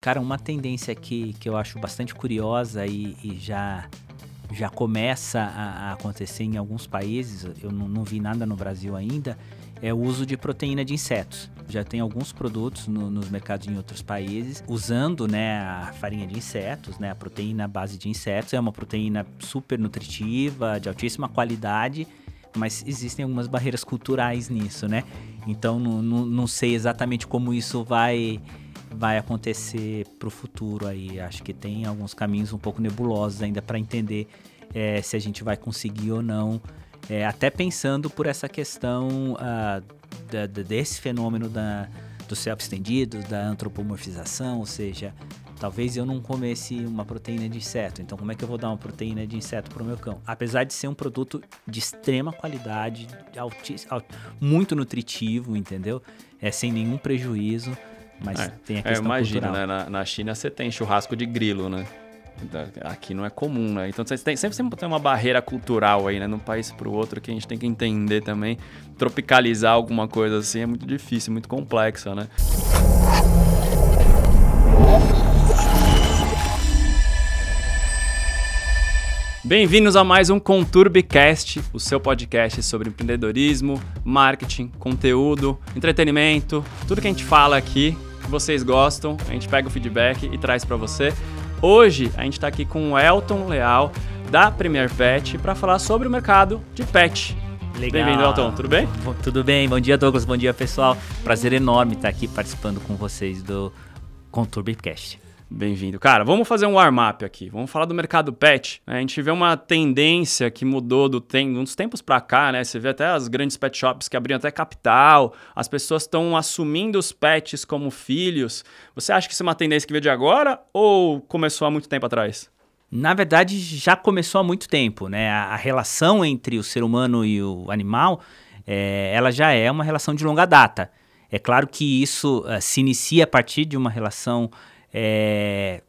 Cara, uma tendência que, que eu acho bastante curiosa e, e já, já começa a, a, acontecer em alguns países, eu não, não, vi nada no Brasil ainda, é o uso de proteína de insetos. Já tem alguns produtos no, nos mercados em outros países usando né, a farinha de insetos, né, a proteína base de insetos. É uma proteína super nutritiva, de altíssima qualidade, mas existem algumas barreiras culturais nisso, né? Então não, não, não sei exatamente como isso vai vai acontecer para o futuro aí. Acho que tem alguns caminhos um pouco nebulosos ainda para entender é, se a gente vai conseguir ou não. É, até pensando por essa questão uh, da, desse fenômeno da, do self estendido, da antropomorfização, ou seja, talvez eu não comesse uma proteína de inseto, então como é que eu vou dar uma proteína de inseto para o meu cão? Apesar de ser um produto de extrema qualidade, muito nutritivo, entendeu? É sem nenhum prejuízo. Mas é, tem a é, questão é, imagina, né? Na, na China você tem churrasco de grilo, né? Aqui não é comum, né? Então você tem, sempre, sempre tem uma barreira cultural aí, né? De um país para o outro que a gente tem que entender também. Tropicalizar alguma coisa assim é muito difícil, muito complexa, né? Bem-vindos a mais um Conturbicast, o seu podcast sobre empreendedorismo, marketing, conteúdo, entretenimento, tudo que a gente fala aqui que vocês gostam, a gente pega o feedback e traz para você. Hoje a gente está aqui com o Elton Leal da Premier Pet para falar sobre o mercado de pet. Legal. Bem-vindo, Elton. Tudo bem? Tudo bem. Bom dia, Douglas. Bom dia, pessoal. Prazer enorme estar aqui participando com vocês do Conturbicast. Bem-vindo. Cara, vamos fazer um warm-up aqui. Vamos falar do mercado pet. A gente vê uma tendência que mudou do tem, uns tempos para cá, né? Você vê até as grandes pet shops que abriram até capital. As pessoas estão assumindo os pets como filhos. Você acha que isso é uma tendência que veio de agora ou começou há muito tempo atrás? Na verdade, já começou há muito tempo, né? A, a relação entre o ser humano e o animal, é, ela já é uma relação de longa data. É claro que isso uh, se inicia a partir de uma relação é,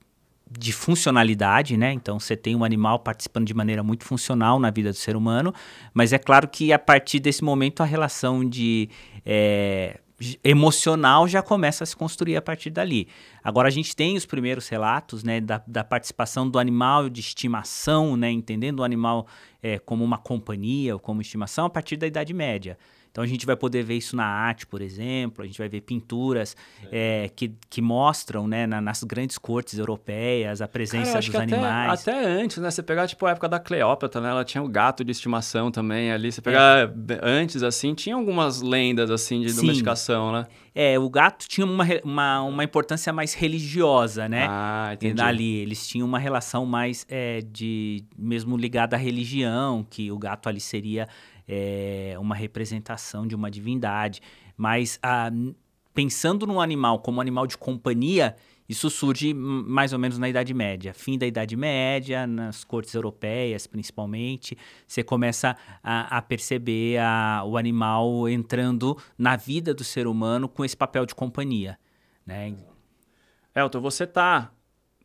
de funcionalidade, né? Então você tem um animal participando de maneira muito funcional na vida do ser humano, mas é claro que a partir desse momento a relação de é, emocional já começa a se construir a partir dali. Agora a gente tem os primeiros relatos, né, da, da participação do animal de estimação, né, entendendo o animal é, como uma companhia ou como estimação a partir da Idade Média. Então a gente vai poder ver isso na arte, por exemplo, a gente vai ver pinturas é. É, que, que mostram, né, na, nas grandes cortes europeias, a presença Cara, dos animais. Até, até, antes, né? Você pegar, tipo, a época da Cleópatra, né? Ela tinha o gato de estimação também ali. Você pegar é. antes, assim, tinha algumas lendas, assim, de Sim. domesticação, né? É, o gato tinha uma, uma, uma importância mais religiosa, né? Ah, entendi. Ali, eles tinham uma relação mais é, de... mesmo ligada à religião, que o gato ali seria é, uma representação de uma divindade. Mas a, pensando no animal como animal de companhia, isso surge mais ou menos na Idade Média. Fim da Idade Média, nas cortes europeias principalmente, você começa a, a perceber a, o animal entrando na vida do ser humano com esse papel de companhia. Né? Elton, você está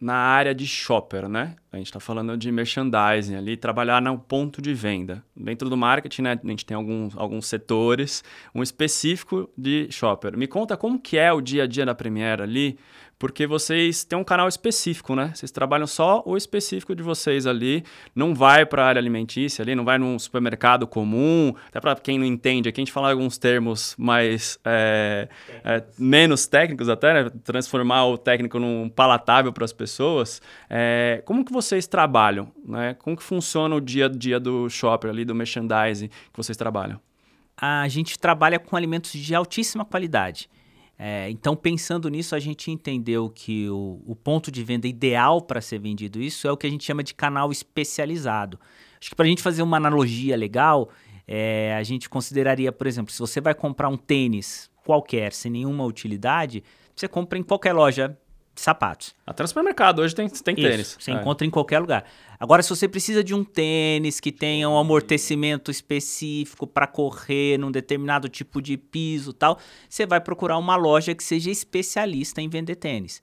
na área de shopper, né? A gente está falando de merchandising ali, trabalhar no ponto de venda. Dentro do marketing, né, a gente tem alguns, alguns setores, um específico de shopper. Me conta como que é o dia a dia da Premiere ali, porque vocês têm um canal específico, né? Vocês trabalham só o específico de vocês ali, não vai para a área alimentícia ali, não vai num supermercado comum, até para quem não entende, aqui a gente fala alguns termos mais é, é, menos técnicos até, né? transformar o técnico num palatável para as pessoas. É, como que vocês trabalham, né? Como que funciona o dia a dia do shopper ali, do merchandising que vocês trabalham? A gente trabalha com alimentos de altíssima qualidade. É, então, pensando nisso, a gente entendeu que o, o ponto de venda ideal para ser vendido isso é o que a gente chama de canal especializado. Acho que para a gente fazer uma analogia legal, é, a gente consideraria, por exemplo, se você vai comprar um tênis qualquer, sem nenhuma utilidade, você compra em qualquer loja sapatos. Até no supermercado hoje tem, tem Isso, tênis. Você é. encontra em qualquer lugar. Agora, se você precisa de um tênis que tenha um amortecimento específico para correr num determinado tipo de piso tal, você vai procurar uma loja que seja especialista em vender tênis.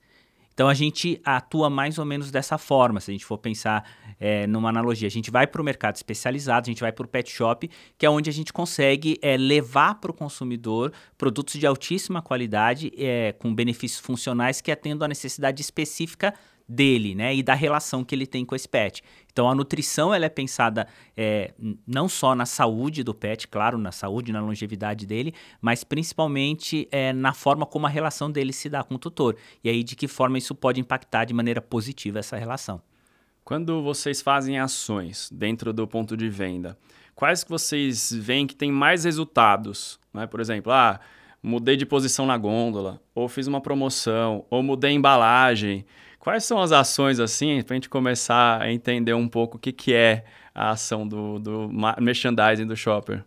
Então a gente atua mais ou menos dessa forma, se a gente for pensar é, numa analogia. A gente vai para o mercado especializado, a gente vai para o pet shop, que é onde a gente consegue é, levar para o consumidor produtos de altíssima qualidade, é, com benefícios funcionais que atendam a necessidade específica dele, né, e da relação que ele tem com esse pet. Então a nutrição ela é pensada é, não só na saúde do pet, claro, na saúde, na longevidade dele, mas principalmente é, na forma como a relação dele se dá com o tutor. E aí de que forma isso pode impactar de maneira positiva essa relação. Quando vocês fazem ações dentro do ponto de venda, quais que vocês veem que tem mais resultados? Né? Por exemplo, ah, mudei de posição na gôndola, ou fiz uma promoção, ou mudei a embalagem. Quais são as ações assim, para a gente começar a entender um pouco o que, que é a ação do, do merchandising do shopper?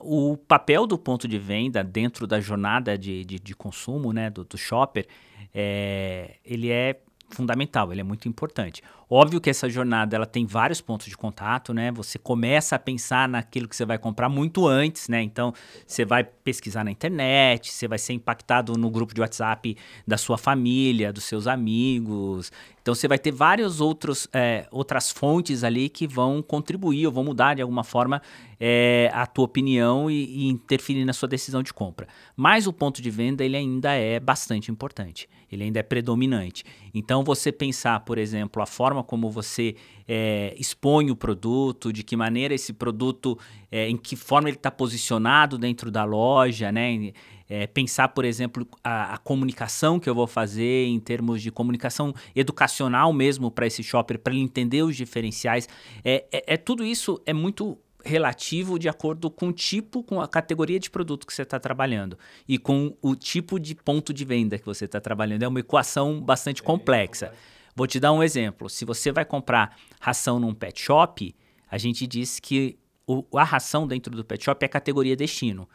O papel do ponto de venda dentro da jornada de, de, de consumo né, do, do shopper, é, ele é fundamental, ele é muito importante. Óbvio que essa jornada ela tem vários pontos de contato, né? Você começa a pensar naquilo que você vai comprar muito antes, né? Então, você vai pesquisar na internet, você vai ser impactado no grupo de WhatsApp da sua família, dos seus amigos. Então, você vai ter várias outros, é, outras fontes ali que vão contribuir ou vão mudar de alguma forma é, a tua opinião e, e interferir na sua decisão de compra. Mas o ponto de venda, ele ainda é bastante importante. Ele ainda é predominante. Então, você pensar, por exemplo, a forma como você é, expõe o produto, de que maneira esse produto, é, em que forma ele está posicionado dentro da loja, né? É, pensar, por exemplo, a, a, comunicação que eu vou fazer em termos de comunicação educacional mesmo para esse shopper, para ele entender os diferenciais. É, é, é, tudo isso é muito relativo de acordo com o tipo, com a categoria de produto que você está trabalhando e com o tipo de ponto de venda que você está trabalhando. É uma equação bastante complexa. Vou te dar um exemplo. Se você vai comprar ração num pet shop, a gente diz que o, a ração dentro do pet shop é a categoria destino.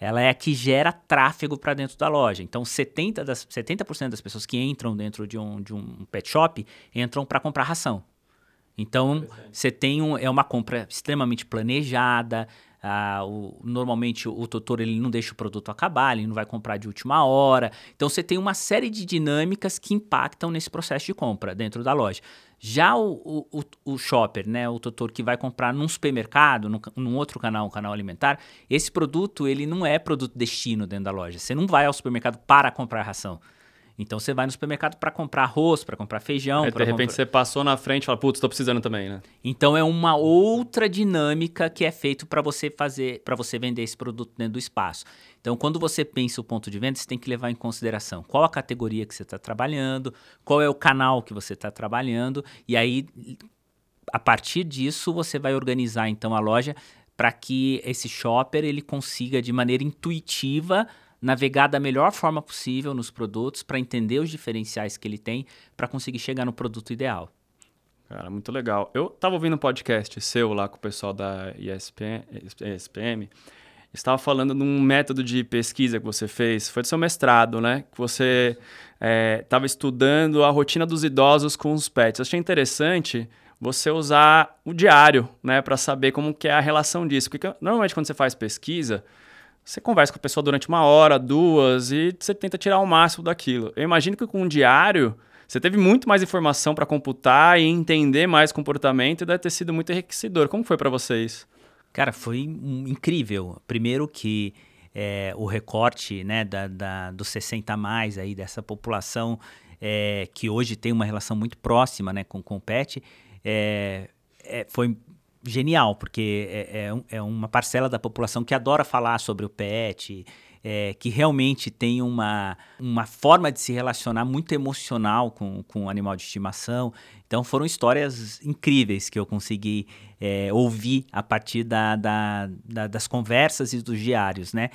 Ela é a que gera tráfego para dentro da loja. Então, 70%, das, 70 das pessoas que entram dentro de um, de um pet shop entram para comprar ração. Então, você tem um, é uma compra extremamente planejada, ah, o, normalmente o, tutor ele não deixa o produto acabar, ele não vai comprar de última hora. Então você tem uma série de dinâmicas que impactam nesse processo de compra dentro da loja. Já o, o, o shopper, né, o tutor que vai comprar num supermercado, num, num outro canal, um canal alimentar, esse produto ele não é produto destino dentro da loja. Você não vai ao supermercado para comprar ração. Então você vai no supermercado para comprar arroz, para comprar feijão. Aí, de repente comprar... você passou na frente e fala, putz, estou precisando também, né? Então é uma outra dinâmica que é feito para você fazer, para você vender esse produto dentro do espaço. Então, quando você pensa o ponto de venda, você tem que levar em consideração qual a categoria que você está trabalhando, qual é o canal que você está trabalhando, e aí, a partir disso, você vai organizar então a loja para que esse shopper ele consiga de maneira intuitiva navegar da melhor forma possível nos produtos para entender os diferenciais que ele tem para conseguir chegar no produto ideal. Cara, muito legal. Eu estava ouvindo um podcast seu lá com o pessoal da ESPM, ESPM estava falando de um método de pesquisa que você fez, foi do seu mestrado, né? Que você estava é, estudando a rotina dos idosos com os pets. Eu achei interessante você usar o diário, né, para saber como que é a relação disso. Porque normalmente quando você faz pesquisa, você conversa com a pessoa durante uma hora, duas, e você tenta tirar o máximo daquilo. Eu imagino que com um diário, você teve muito mais informação para computar e entender mais comportamento e deve ter sido muito enriquecedor. Como foi para vocês? Cara, foi incrível. Primeiro que é, o recorte né, da, da, dos 60 a mais aí, dessa população é, que hoje tem uma relação muito próxima né, com, com o pet, é, é foi genial, porque é, é, é, uma parcela da população que adora falar sobre o pet, é, que realmente tem uma, uma forma de se relacionar muito emocional com, com o animal de estimação. Então foram histórias incríveis que eu consegui é, ouvir a partir da, da, da, das conversas e dos diários, né?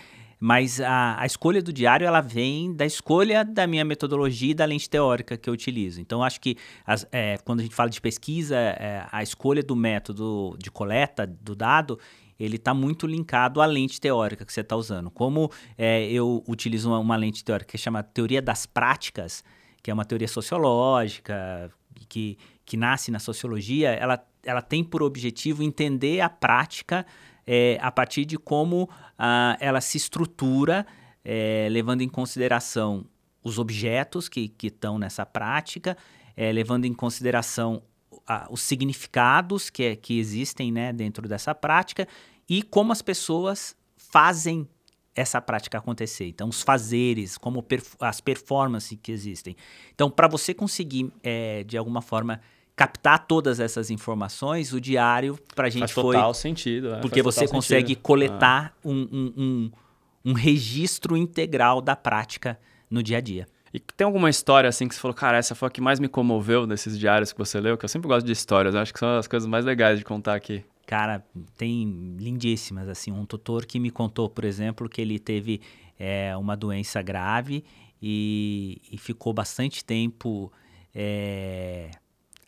Mas a, a, escolha do diário ela vem da escolha da minha metodologia e da lente teórica que eu utilizo. Então, acho que as, é, quando a gente fala de pesquisa, é, a escolha do método de coleta do dado ele está muito linkado à lente teórica que você está usando. Como é, eu utilizo uma, uma, lente teórica que chama teoria das práticas, que é uma teoria sociológica que, que nasce na sociologia, ela, ela tem por objetivo entender a prática é, a partir de como ah, ela se estrutura, é, levando em consideração os objetos que estão nessa prática, é, levando em consideração a, os significados que, é, que existem né, dentro dessa prática e como as pessoas fazem essa prática acontecer. Então, os fazeres, como perf as performances que existem. Então, para você conseguir, é, de alguma forma, captar todas essas informações, o diário, para a gente Faz foi... total sentido. É, porque você consegue sentido. coletar ah. um, um, um, um registro integral da prática no dia a dia. E tem alguma história assim que você falou, cara, essa foi a que mais me comoveu desses diários que você leu? Que eu sempre gosto de histórias, acho que são as coisas mais legais de contar aqui. Cara, tem lindíssimas, assim. Um tutor que me contou, por exemplo, que ele teve é, uma doença grave e, e ficou bastante tempo é,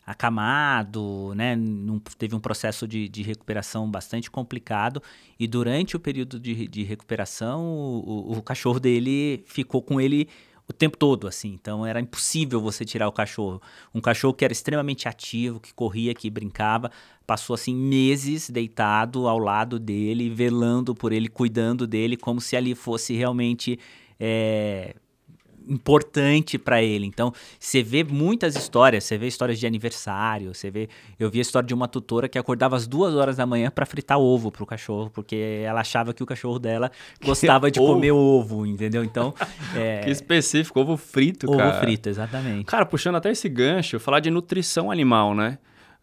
acamado, né? Num, teve um processo de, de, recuperação bastante complicado e durante o período de, de recuperação o, o, o, cachorro dele ficou com ele o tempo todo, assim. Então era impossível você tirar o cachorro. Um cachorro que era extremamente ativo, que corria, que brincava, passou assim meses deitado ao lado dele, velando por ele, cuidando dele, como se ali fosse realmente é, importante para ele. Então, você vê muitas histórias, você vê histórias de aniversário, você vê, eu vi a história de uma tutora que acordava às duas horas da manhã para fritar ovo pro cachorro, porque ela achava que o cachorro dela gostava de comer ovo, entendeu? Então, é... que específico, ovo frito, ovo cara. Ovo frito, exatamente. Cara, puxando até esse gancho, falar de nutrição animal, né?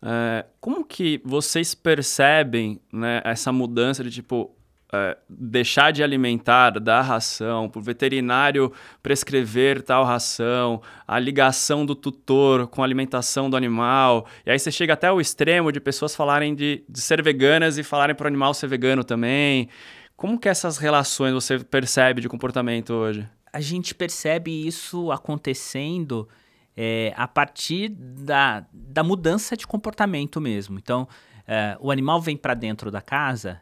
É, como que vocês percebem né, essa mudança de tipo, é, deixar de alimentar, dar ração, para o veterinário prescrever tal ração, a ligação do tutor com a alimentação do animal. E aí você chega até o extremo de pessoas falarem de, de ser veganas e falarem para o animal ser vegano também. Como que essas relações você percebe de comportamento hoje? A gente percebe isso acontecendo é, a partir da, da mudança de comportamento mesmo. Então, é, o animal vem para dentro da casa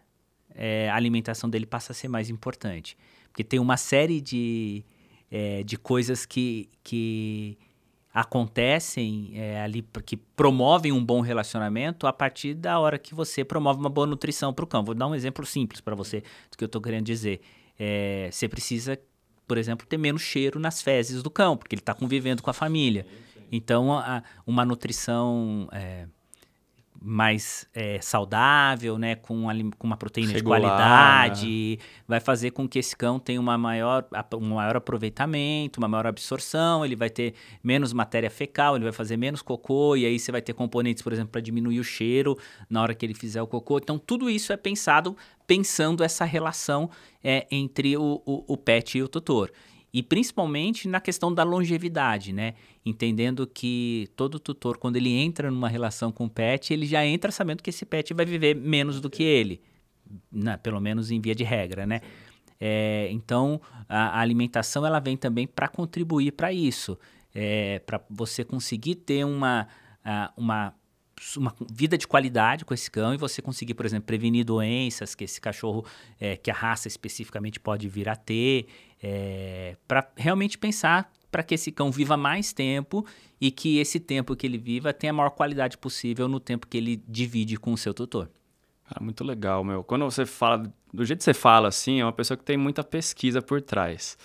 é, a alimentação dele passa a ser mais importante. Porque tem uma série de, é, de coisas que, que acontecem é, ali, que promovem um bom relacionamento a partir da hora que você promove uma boa nutrição para o cão. Vou dar um exemplo simples para você do que eu estou querendo dizer. É, você precisa, por exemplo, ter menos cheiro nas fezes do cão, porque ele está convivendo com a família. Então, a, uma nutrição é, mais é, saudável, né, com, com uma proteína Regular, de qualidade, né? vai fazer com que esse cão tenha uma maior, um maior aproveitamento, uma maior absorção, ele vai ter menos matéria fecal, ele vai fazer menos cocô, e aí você vai ter componentes, por exemplo, para diminuir o cheiro na hora que ele fizer o cocô. Então, tudo isso é pensado pensando essa relação é, entre o, o, o pet e o tutor e principalmente na questão da longevidade, né? Entendendo que todo tutor, quando ele entra numa relação com o pet, ele já entra sabendo que esse pet vai viver menos do que ele, né? pelo menos em via de regra, né? É, então, a, a, alimentação ela vem também para contribuir para isso, é, para você conseguir ter uma, uma uma vida de qualidade com esse cão e você conseguir, por exemplo, prevenir doenças que esse cachorro, é, que a raça especificamente pode vir a ter, é, para realmente pensar para que esse cão viva mais tempo e que esse tempo que ele viva tenha a maior qualidade possível no tempo que ele divide com o seu tutor. Ah, muito legal, meu. Quando você fala, do jeito que você fala assim, é uma pessoa que tem muita pesquisa por trás.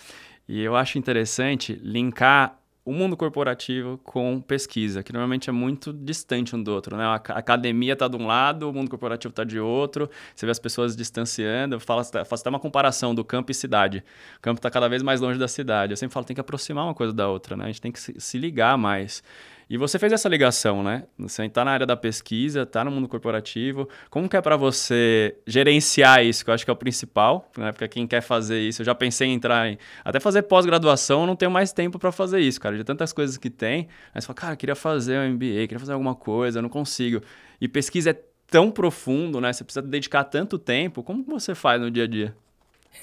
E eu acho interessante linkar o mundo corporativo com pesquisa, que normalmente é muito distante um do outro. Né? A academia está de um lado, o mundo corporativo está de outro, você vê as pessoas distanciando. Eu faço até uma comparação do campo e cidade. O campo está cada vez mais longe da cidade. Eu sempre falo tem que aproximar uma coisa da outra, né? a gente tem que se ligar mais. E você fez essa ligação, né? Você está na área da pesquisa, está no mundo corporativo. Como que é para você gerenciar isso, que eu acho que é o principal, né? Porque quem quer fazer isso, eu já pensei em entrar em... Até fazer pós-graduação, não tenho mais tempo para fazer isso, cara. De tantas coisas que tem. Aí você fala, cara, queria fazer um MBA, queria fazer alguma coisa, não consigo. E pesquisa é tão profundo, né? Você precisa dedicar tanto tempo. Como que você faz no dia a dia?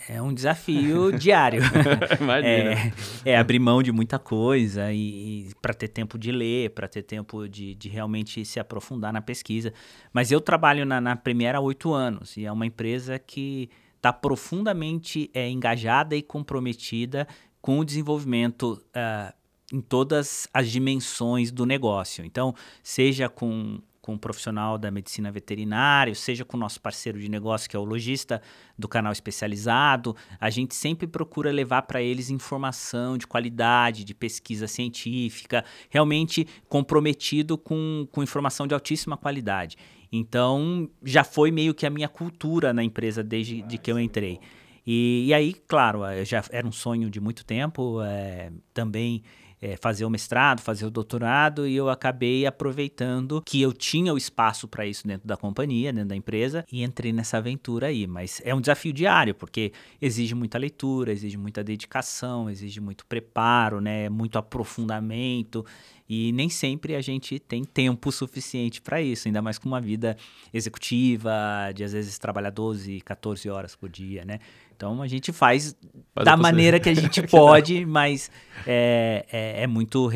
É um desafio diário. Imagina. É, é, abrir mão de muita coisa e, e para ter tempo de ler, para ter tempo de, de, realmente se aprofundar na pesquisa. Mas eu trabalho na, na Premiere há oito anos e é uma empresa que está profundamente é, engajada e comprometida com o desenvolvimento uh, em todas as dimensões do negócio. Então, seja com com um profissional da medicina veterinária, seja com o nosso parceiro de negócio, que é o lojista do canal especializado, a gente sempre procura levar para eles informação de qualidade, de pesquisa científica, realmente comprometido com, com informação de altíssima qualidade. Então, já foi meio que a minha cultura na empresa desde de que eu entrei. E, e aí, claro, já era um sonho de muito tempo, é, também é, fazer o mestrado, fazer o doutorado, e eu acabei aproveitando que eu tinha o espaço para isso dentro da companhia, dentro da empresa, e entrei nessa aventura aí. Mas é um desafio diário, porque exige muita leitura, exige muita dedicação, exige muito preparo, né, muito aprofundamento. E nem sempre a gente tem tempo suficiente para isso, ainda mais com uma vida executiva, de às vezes trabalhar 12, 14 horas por dia, né? Então a gente faz, faz da maneira que a gente pode, mas é, é, é muito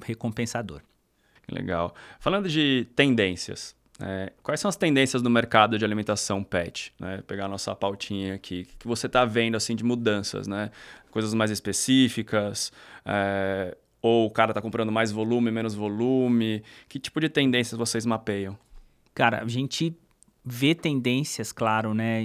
recompensador. Legal. Falando de tendências, é, quais são as tendências do mercado de alimentação pet? Né? Pegar a nossa pautinha aqui. O que você está vendo assim de mudanças? Né? Coisas mais específicas? É, ou o cara está comprando mais volume, menos volume? Que tipo de tendências vocês mapeiam? Cara, a gente vê tendências, claro, né,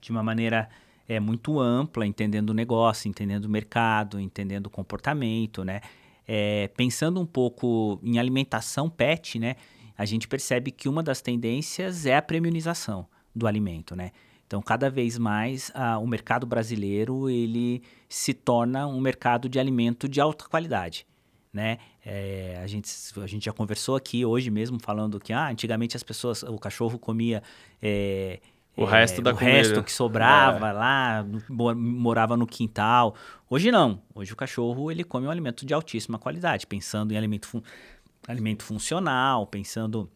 de uma maneira é muito ampla, entendendo o negócio, entendendo o mercado, entendendo o comportamento, né? É, pensando um pouco em alimentação pet, né? A gente percebe que uma das tendências é a premiumização do alimento, né? Então, cada vez mais ah, o mercado brasileiro ele se torna um mercado de alimento de alta qualidade, né? É, a, gente, a gente já conversou aqui hoje mesmo falando que ah, antigamente as pessoas, o cachorro comia é, o é, resto da o comida. resto que sobrava é. lá, morava no quintal. Hoje não. Hoje o cachorro ele come um alimento de altíssima qualidade, pensando em alimento, fun alimento funcional, pensando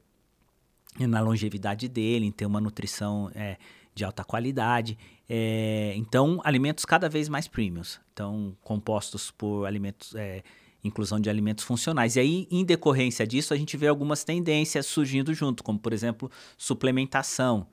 na longevidade dele, em ter uma nutrição é, de alta qualidade. É, então, alimentos cada vez mais premiums. Então, compostos por alimentos, é, inclusão de alimentos funcionais. E aí, em decorrência disso, a gente vê algumas tendências surgindo junto, como, por exemplo, suplementação.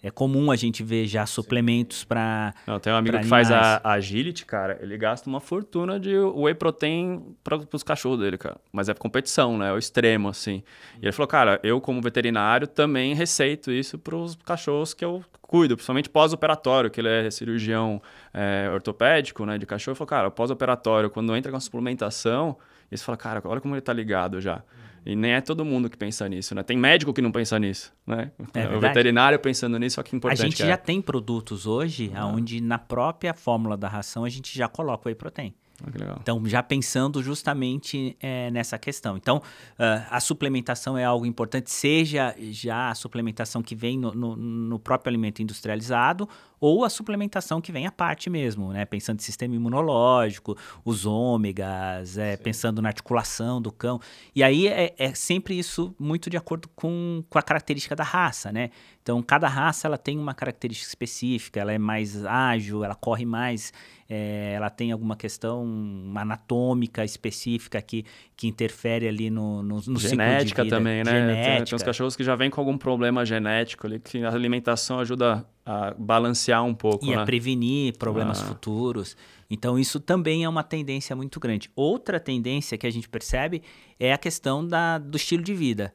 É comum a gente ver já suplementos para. Tem um amigo que faz a, a, agility, cara. Ele gasta uma fortuna de whey protein para os cachorros dele, cara. Mas é competição, né? É o extremo, assim. E ele falou, cara, eu, como veterinário, também receito isso para os cachorros que eu cuido, principalmente pós-operatório, que ele é cirurgião é, ortopédico, né, de cachorro. Ele falou, cara, pós-operatório, quando entra com a suplementação, eles falam, cara, olha como ele tá ligado já. E nem é todo mundo que pensa nisso, né? Tem médico que não pensa nisso, né? É o veterinário pensando nisso, só que importante. A gente é. já tem produtos hoje, ah. onde na própria fórmula da ração a gente já coloca o whey protein. Ah, então, já pensando justamente é, nessa questão. Então, uh, a suplementação é algo importante, seja já a suplementação que vem no, no, no, próprio alimento industrializado ou a suplementação que vem à parte mesmo, né? Pensando em sistema imunológico, os ômegas, é, pensando na articulação do cão. E aí é, é, sempre isso muito de acordo com, com a característica da raça, né? Então, cada raça ela tem uma característica específica, ela é mais ágil, ela corre mais é, ela tem alguma questão anatômica específica que, que interfere ali no, no, no Genética também, né? Genética. Tem, tem uns cachorros que já vêm com algum problema genético ali, que a alimentação ajuda a balancear um pouco. E né? a prevenir problemas ah. futuros. Então, isso também é uma tendência muito grande. Outra tendência que a gente percebe é a questão da, do estilo de vida.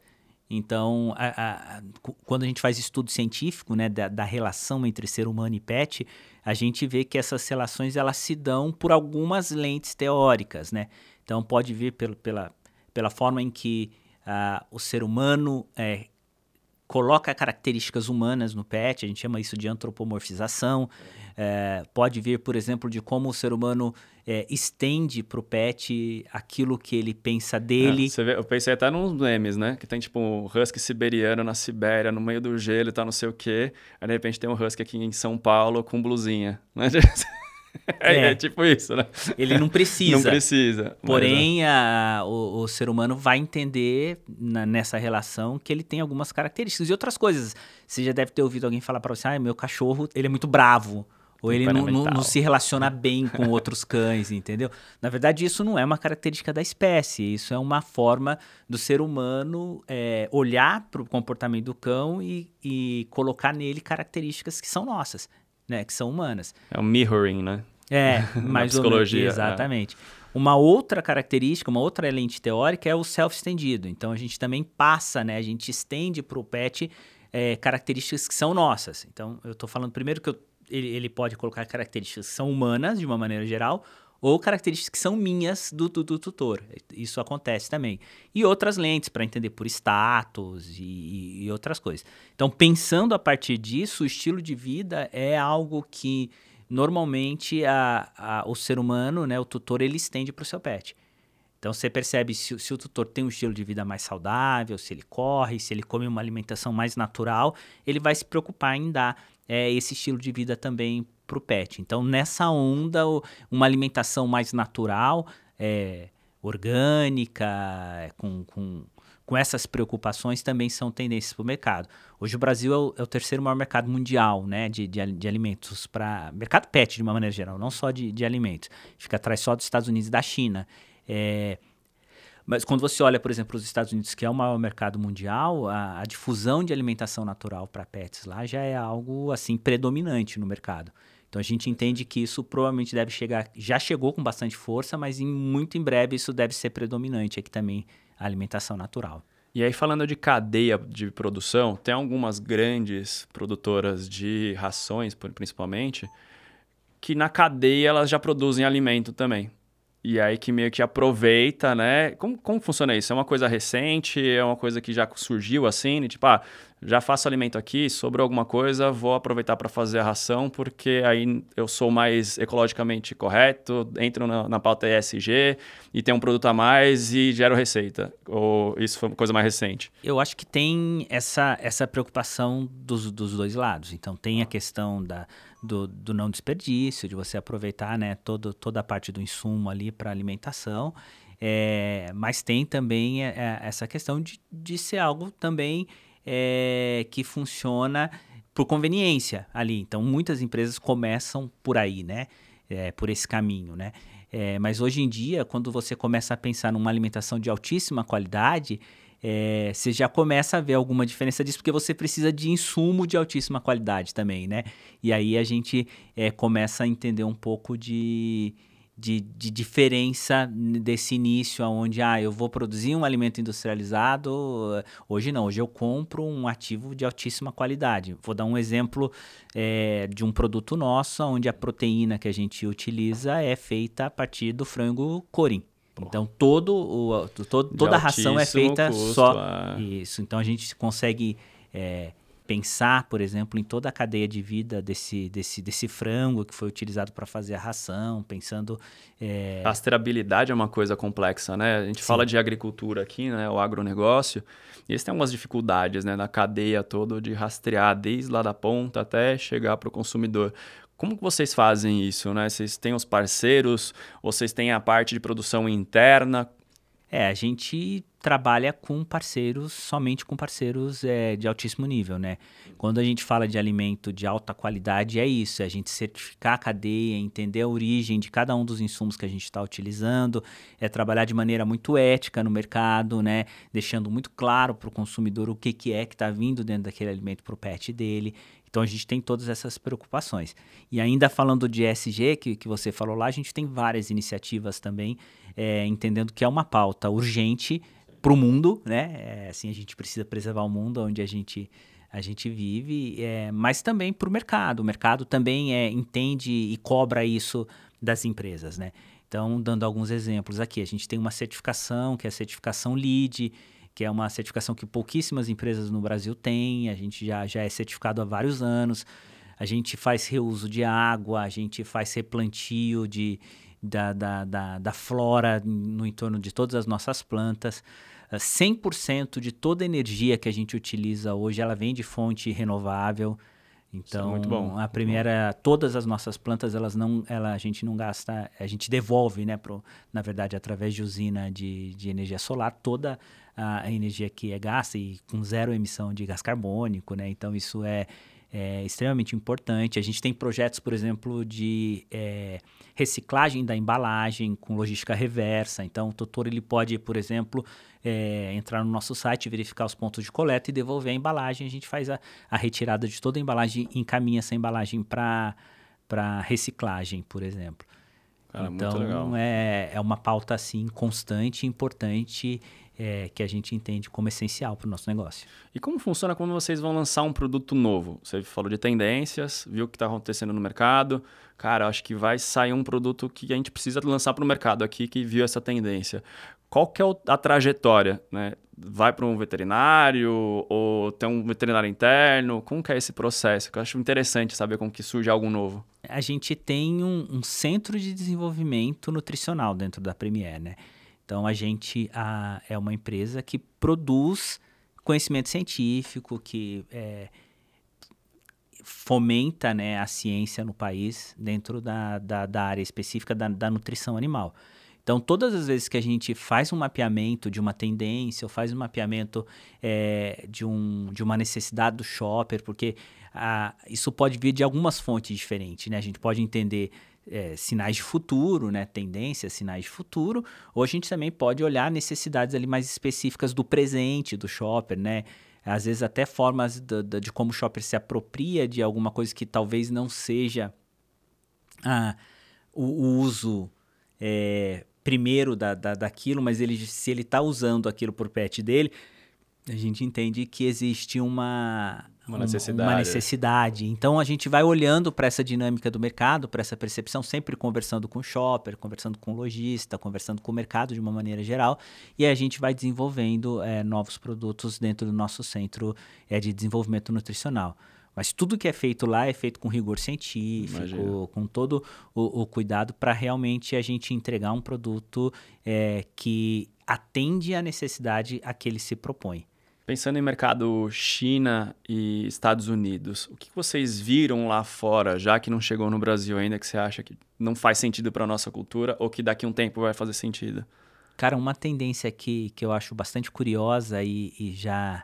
Então, a, a, quando a gente faz estudo científico né, da, da, relação entre ser humano e pet, a gente vê que essas relações elas se dão por algumas lentes teóricas. Né? Então, pode vir pelo, pela, pela forma em que uh, o ser humano é, coloca características humanas no pet, a gente chama isso de antropomorfização. É, pode vir, por exemplo, de como o ser humano é, estende para o pet aquilo que ele pensa dele. É, vê, eu pensei até nos memes, né? Que tem tipo um husky siberiano na Sibéria, no meio do gelo e tá não sei o quê. Aí de repente tem um husky aqui em São Paulo com blusinha, né? É, é, é, tipo isso, né? Ele não precisa. não precisa. Porém, a, o, o, ser humano vai entender na, nessa relação que ele tem algumas características e outras coisas. Você já deve ter ouvido alguém falar para você: ah, meu cachorro, ele é muito bravo. Ou ele não, não, não, se relaciona bem com outros cães, entendeu? Na verdade, isso não é uma característica da espécie. Isso é uma forma do ser humano é, olhar para o comportamento do cão e, e colocar nele características que são nossas, né? Que são humanas. É o mirroring, né? É, mais psicologia, menos. Exatamente. É. Uma outra característica, uma outra lente teórica é o self-estendido. Então a gente também passa, né? A gente estende para o PET é, características que são nossas. Então eu estou falando primeiro que eu, ele, ele pode colocar características que são humanas, de uma maneira geral, ou características que são minhas do, do, do tutor. Isso acontece também. E outras lentes para entender por status e, e, outras coisas. Então, pensando a partir disso, o estilo de vida é algo que normalmente a, a, o ser humano, né, o tutor, ele estende para o seu pet. Então você percebe se, se, o tutor tem um estilo de vida mais saudável, se ele corre, se ele come uma alimentação mais natural, ele vai se preocupar em dar é, esse estilo de vida também para o pet. Então, nessa onda, uma alimentação mais natural, é, orgânica, é, com, com, com essas preocupações também são tendências para o mercado. Hoje o Brasil é o, é o, terceiro maior mercado mundial né, de, de, de alimentos para. Mercado pet, de uma maneira geral, não só de, de alimentos. Fica atrás só dos Estados Unidos e da China. É, mas quando você olha, por exemplo, os Estados Unidos, que é o maior mercado mundial, a, a difusão de alimentação natural para pets lá já é algo assim predominante no mercado. Então a gente entende que isso provavelmente deve chegar, já chegou com bastante força, mas em, muito em breve isso deve ser predominante aqui também, a alimentação natural. E aí, falando de cadeia de produção, tem algumas grandes produtoras de rações, principalmente, que na cadeia elas já produzem alimento também. E aí que meio que aproveita, né? Como, como funciona isso? É uma coisa recente? É uma coisa que já surgiu assim? Tipo, ah, já faço alimento aqui, sobrou alguma coisa, vou aproveitar para fazer a ração, porque aí eu sou mais ecologicamente correto, entro na, na pauta ESG e tem um produto a mais e gero receita. Ou isso foi uma coisa mais recente? Eu acho que tem essa, essa preocupação dos, dos dois lados. Então, tem a questão da do, do não desperdício, de você aproveitar né, todo, toda a parte do insumo ali para alimentação. É, mas tem também é, é, essa questão de, de ser algo também é, que funciona por conveniência ali. Então, muitas empresas começam por aí, né? É, por esse caminho, né? É, mas hoje em dia, quando você começa a pensar numa alimentação de altíssima qualidade, é, você já começa a ver alguma diferença disso, porque você precisa de insumo de altíssima qualidade também, né? E aí a gente é, começa a entender um pouco de, de, de, diferença desse início, onde ah, eu vou produzir um alimento industrializado. Hoje não, hoje eu compro um ativo de altíssima qualidade. Vou dar um exemplo é, de um produto nosso, onde a proteína que a gente utiliza é feita a partir do frango corim. Então todo o, todo, toda a ração é feita só a... isso. Então a gente consegue é, pensar, por exemplo, em toda a cadeia de vida desse, desse, desse frango que foi utilizado para fazer a ração, pensando. É... A rastreabilidade é uma coisa complexa, né? A gente Sim. fala de agricultura aqui, né? O agronegócio. E eles têm algumas dificuldades, né? Na cadeia toda de rastrear desde lá da ponta até chegar para o consumidor. Como que vocês fazem isso, né? Vocês têm os parceiros, vocês têm a parte de produção interna? É, a gente trabalha com parceiros, somente com parceiros é, de altíssimo nível, né? Quando a gente fala de alimento de alta qualidade, é isso, é a gente certificar a cadeia, entender a origem de cada um dos insumos que a gente está utilizando, é trabalhar de maneira muito ética no mercado, né? Deixando muito claro para o consumidor o que, que é que está vindo dentro daquele alimento para o pet dele. Então a gente tem todas essas preocupações. E ainda falando de ESG, que, que você falou lá, a gente tem várias iniciativas também, é, entendendo que é uma pauta urgente para o mundo, né? É, assim, a gente precisa preservar o mundo onde a gente, a gente vive, é, mas também para o mercado. O mercado também é, entende e cobra isso das empresas, né? Então, dando alguns exemplos aqui, a gente tem uma certificação, que é a certificação LEED, que é uma certificação que pouquíssimas empresas no Brasil têm, a gente já, já é certificado há vários anos, a gente faz reuso de água, a gente faz replantio de, da, da, da, da flora no entorno de todas as nossas plantas. 100% de toda a energia que a gente utiliza hoje, ela vem de fonte renovável. Então, muito bom. a primeira, todas as nossas plantas, elas não, ela, a gente não gasta, a gente devolve, né, pro, na verdade, através de usina de, de energia solar, toda a energia que é gasta e com zero emissão de gás carbônico, né? Então isso é, é extremamente importante. A gente tem projetos, por exemplo, de é, reciclagem da embalagem com logística reversa. Então o tutor ele pode, por exemplo, é, entrar no nosso site, verificar os pontos de coleta e devolver a embalagem. A gente faz a, a retirada de toda a embalagem e encaminha essa embalagem para reciclagem, por exemplo. Cara, então é, é uma pauta assim constante, importante é, que a gente entende como essencial para o nosso negócio. E como funciona quando vocês vão lançar um produto novo? Você falou de tendências, viu o que está acontecendo no mercado. Cara, acho que vai sair um produto que a gente precisa lançar para o mercado aqui que viu essa tendência. Qual que é a trajetória? Né? Vai para um veterinário ou tem um veterinário interno? Como que é esse processo? Eu acho interessante saber como que surge algo novo. A gente tem um, um centro de desenvolvimento nutricional dentro da Premier, né? Então a gente a, é uma empresa que produz conhecimento científico, que é, fomenta né, a ciência no país dentro da, da, da área específica da, da, nutrição animal. Então, todas as vezes que a gente faz um mapeamento de uma tendência ou faz um mapeamento é, de, um, de uma necessidade do shopper, porque ah, isso pode vir de algumas fontes diferentes, né? A gente pode entender é, sinais de futuro, né? Tendências, sinais de futuro. Ou a gente também pode olhar necessidades ali mais específicas do presente do shopper, né? Às vezes até formas de, de, de como o shopper se apropria de alguma coisa que talvez não seja ah, o, o uso é, primeiro da, da, daquilo, mas ele, se ele está usando aquilo por pet dele, a gente entende que existe uma, uma necessidade. Uma necessidade. Então a gente vai olhando para essa dinâmica do mercado, para essa percepção, sempre conversando com o shopper, conversando com o lojista, conversando com o mercado de uma maneira geral, e a gente vai desenvolvendo é, novos produtos dentro do nosso centro é, de desenvolvimento nutricional. Mas tudo que é feito lá é feito com rigor científico, Imagina. com todo o, o cuidado para realmente a gente entregar um produto é, que atende à necessidade a que ele se propõe. Pensando em mercado China e Estados Unidos, o que vocês viram lá fora, já que não chegou no Brasil ainda, que você acha que não faz sentido para a nossa cultura ou que daqui a um tempo vai fazer sentido? Cara, uma tendência que, que eu acho bastante curiosa e, e já,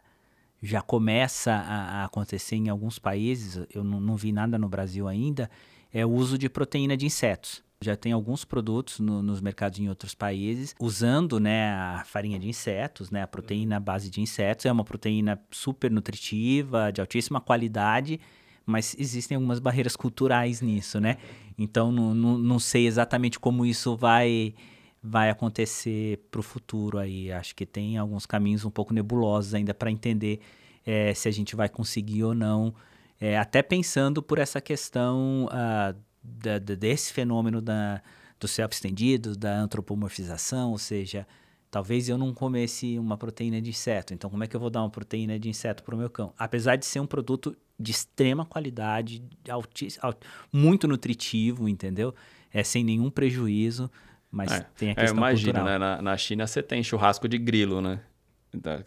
já começa a, a, acontecer em alguns países, eu não vi nada no Brasil ainda, é o uso de proteína de insetos. Já tem alguns produtos no, nos mercados em outros países usando né, a farinha de insetos, né, a proteína à base de insetos. É uma proteína super nutritiva, de altíssima qualidade, mas existem algumas barreiras culturais nisso, né? Então não, não, não sei exatamente como isso vai vai acontecer para o futuro aí. Acho que tem alguns caminhos um pouco nebulosos ainda para entender é, se a gente vai conseguir ou não. É, até pensando por essa questão uh, da, desse fenômeno da, do self-estendido, da antropomorfização, ou seja, talvez eu não comesse uma proteína de inseto, então como é que eu vou dar uma proteína de inseto para o meu cão? Apesar de ser um produto de extrema qualidade, muito nutritivo, entendeu? É sem nenhum prejuízo, mas é, tem a questão é, imagina, cultural. Né? Na, na China você tem churrasco de grilo, né?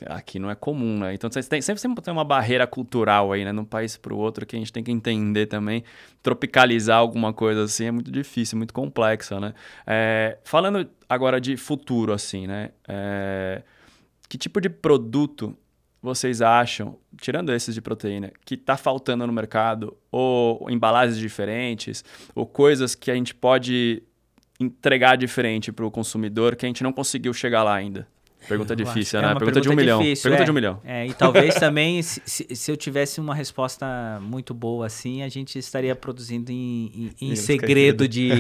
Aqui não é comum, né? Então você tem, sempre, sempre tem uma barreira cultural aí, né? Num país para o outro que a gente tem que entender também. Tropicalizar alguma coisa assim é muito difícil, muito complexa, né? É, falando agora de futuro, assim, né? É, que tipo de produto vocês acham, tirando esses de proteína, que está faltando no mercado? Ou embalagens diferentes? Ou coisas que a gente pode entregar diferente para o consumidor que a gente não conseguiu chegar lá ainda? Pergunta difícil, né? É pergunta, pergunta, de um milhão. Difícil, pergunta é. de um milhão. É, e talvez também, se, se, eu tivesse uma resposta muito boa assim, a gente estaria produzindo em, em, em segredo de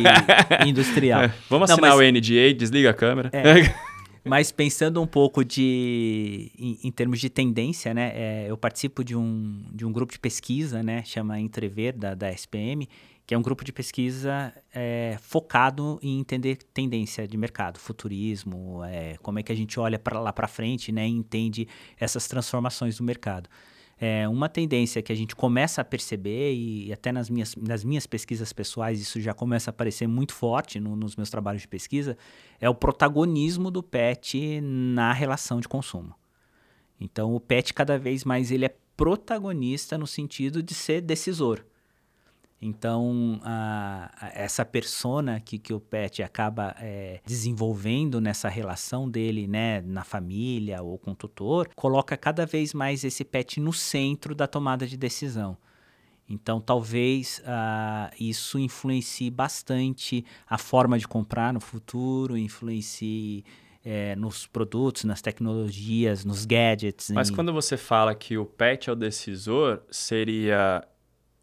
industrial. Vamos Não, assinar mas, o NDA, desliga a câmera. É, mas pensando um pouco de, em, em termos de tendência, né? É, eu participo de um, de um grupo de pesquisa, né? Chama Entrever, da, da SPM, que é um grupo de pesquisa é, focado em entender tendência de mercado, futurismo, é, como é que a gente olha para lá para frente né, e entende essas transformações do mercado. É, uma tendência que a gente começa a perceber, e até nas minhas, nas minhas pesquisas pessoais isso já começa a aparecer muito forte no, nos meus trabalhos de pesquisa, é o protagonismo do pet na relação de consumo. Então o pet cada vez mais ele é protagonista no sentido de ser decisor. Então, a, a, essa persona que, que o pet acaba é, desenvolvendo nessa relação dele, né, na família ou com o tutor, coloca cada vez mais esse pet no centro da tomada de decisão. Então, talvez uh, isso influencie bastante a forma de comprar no futuro, influencie é, nos produtos, nas tecnologias, nos gadgets. Mas quando você fala que o pet é o decisor, seria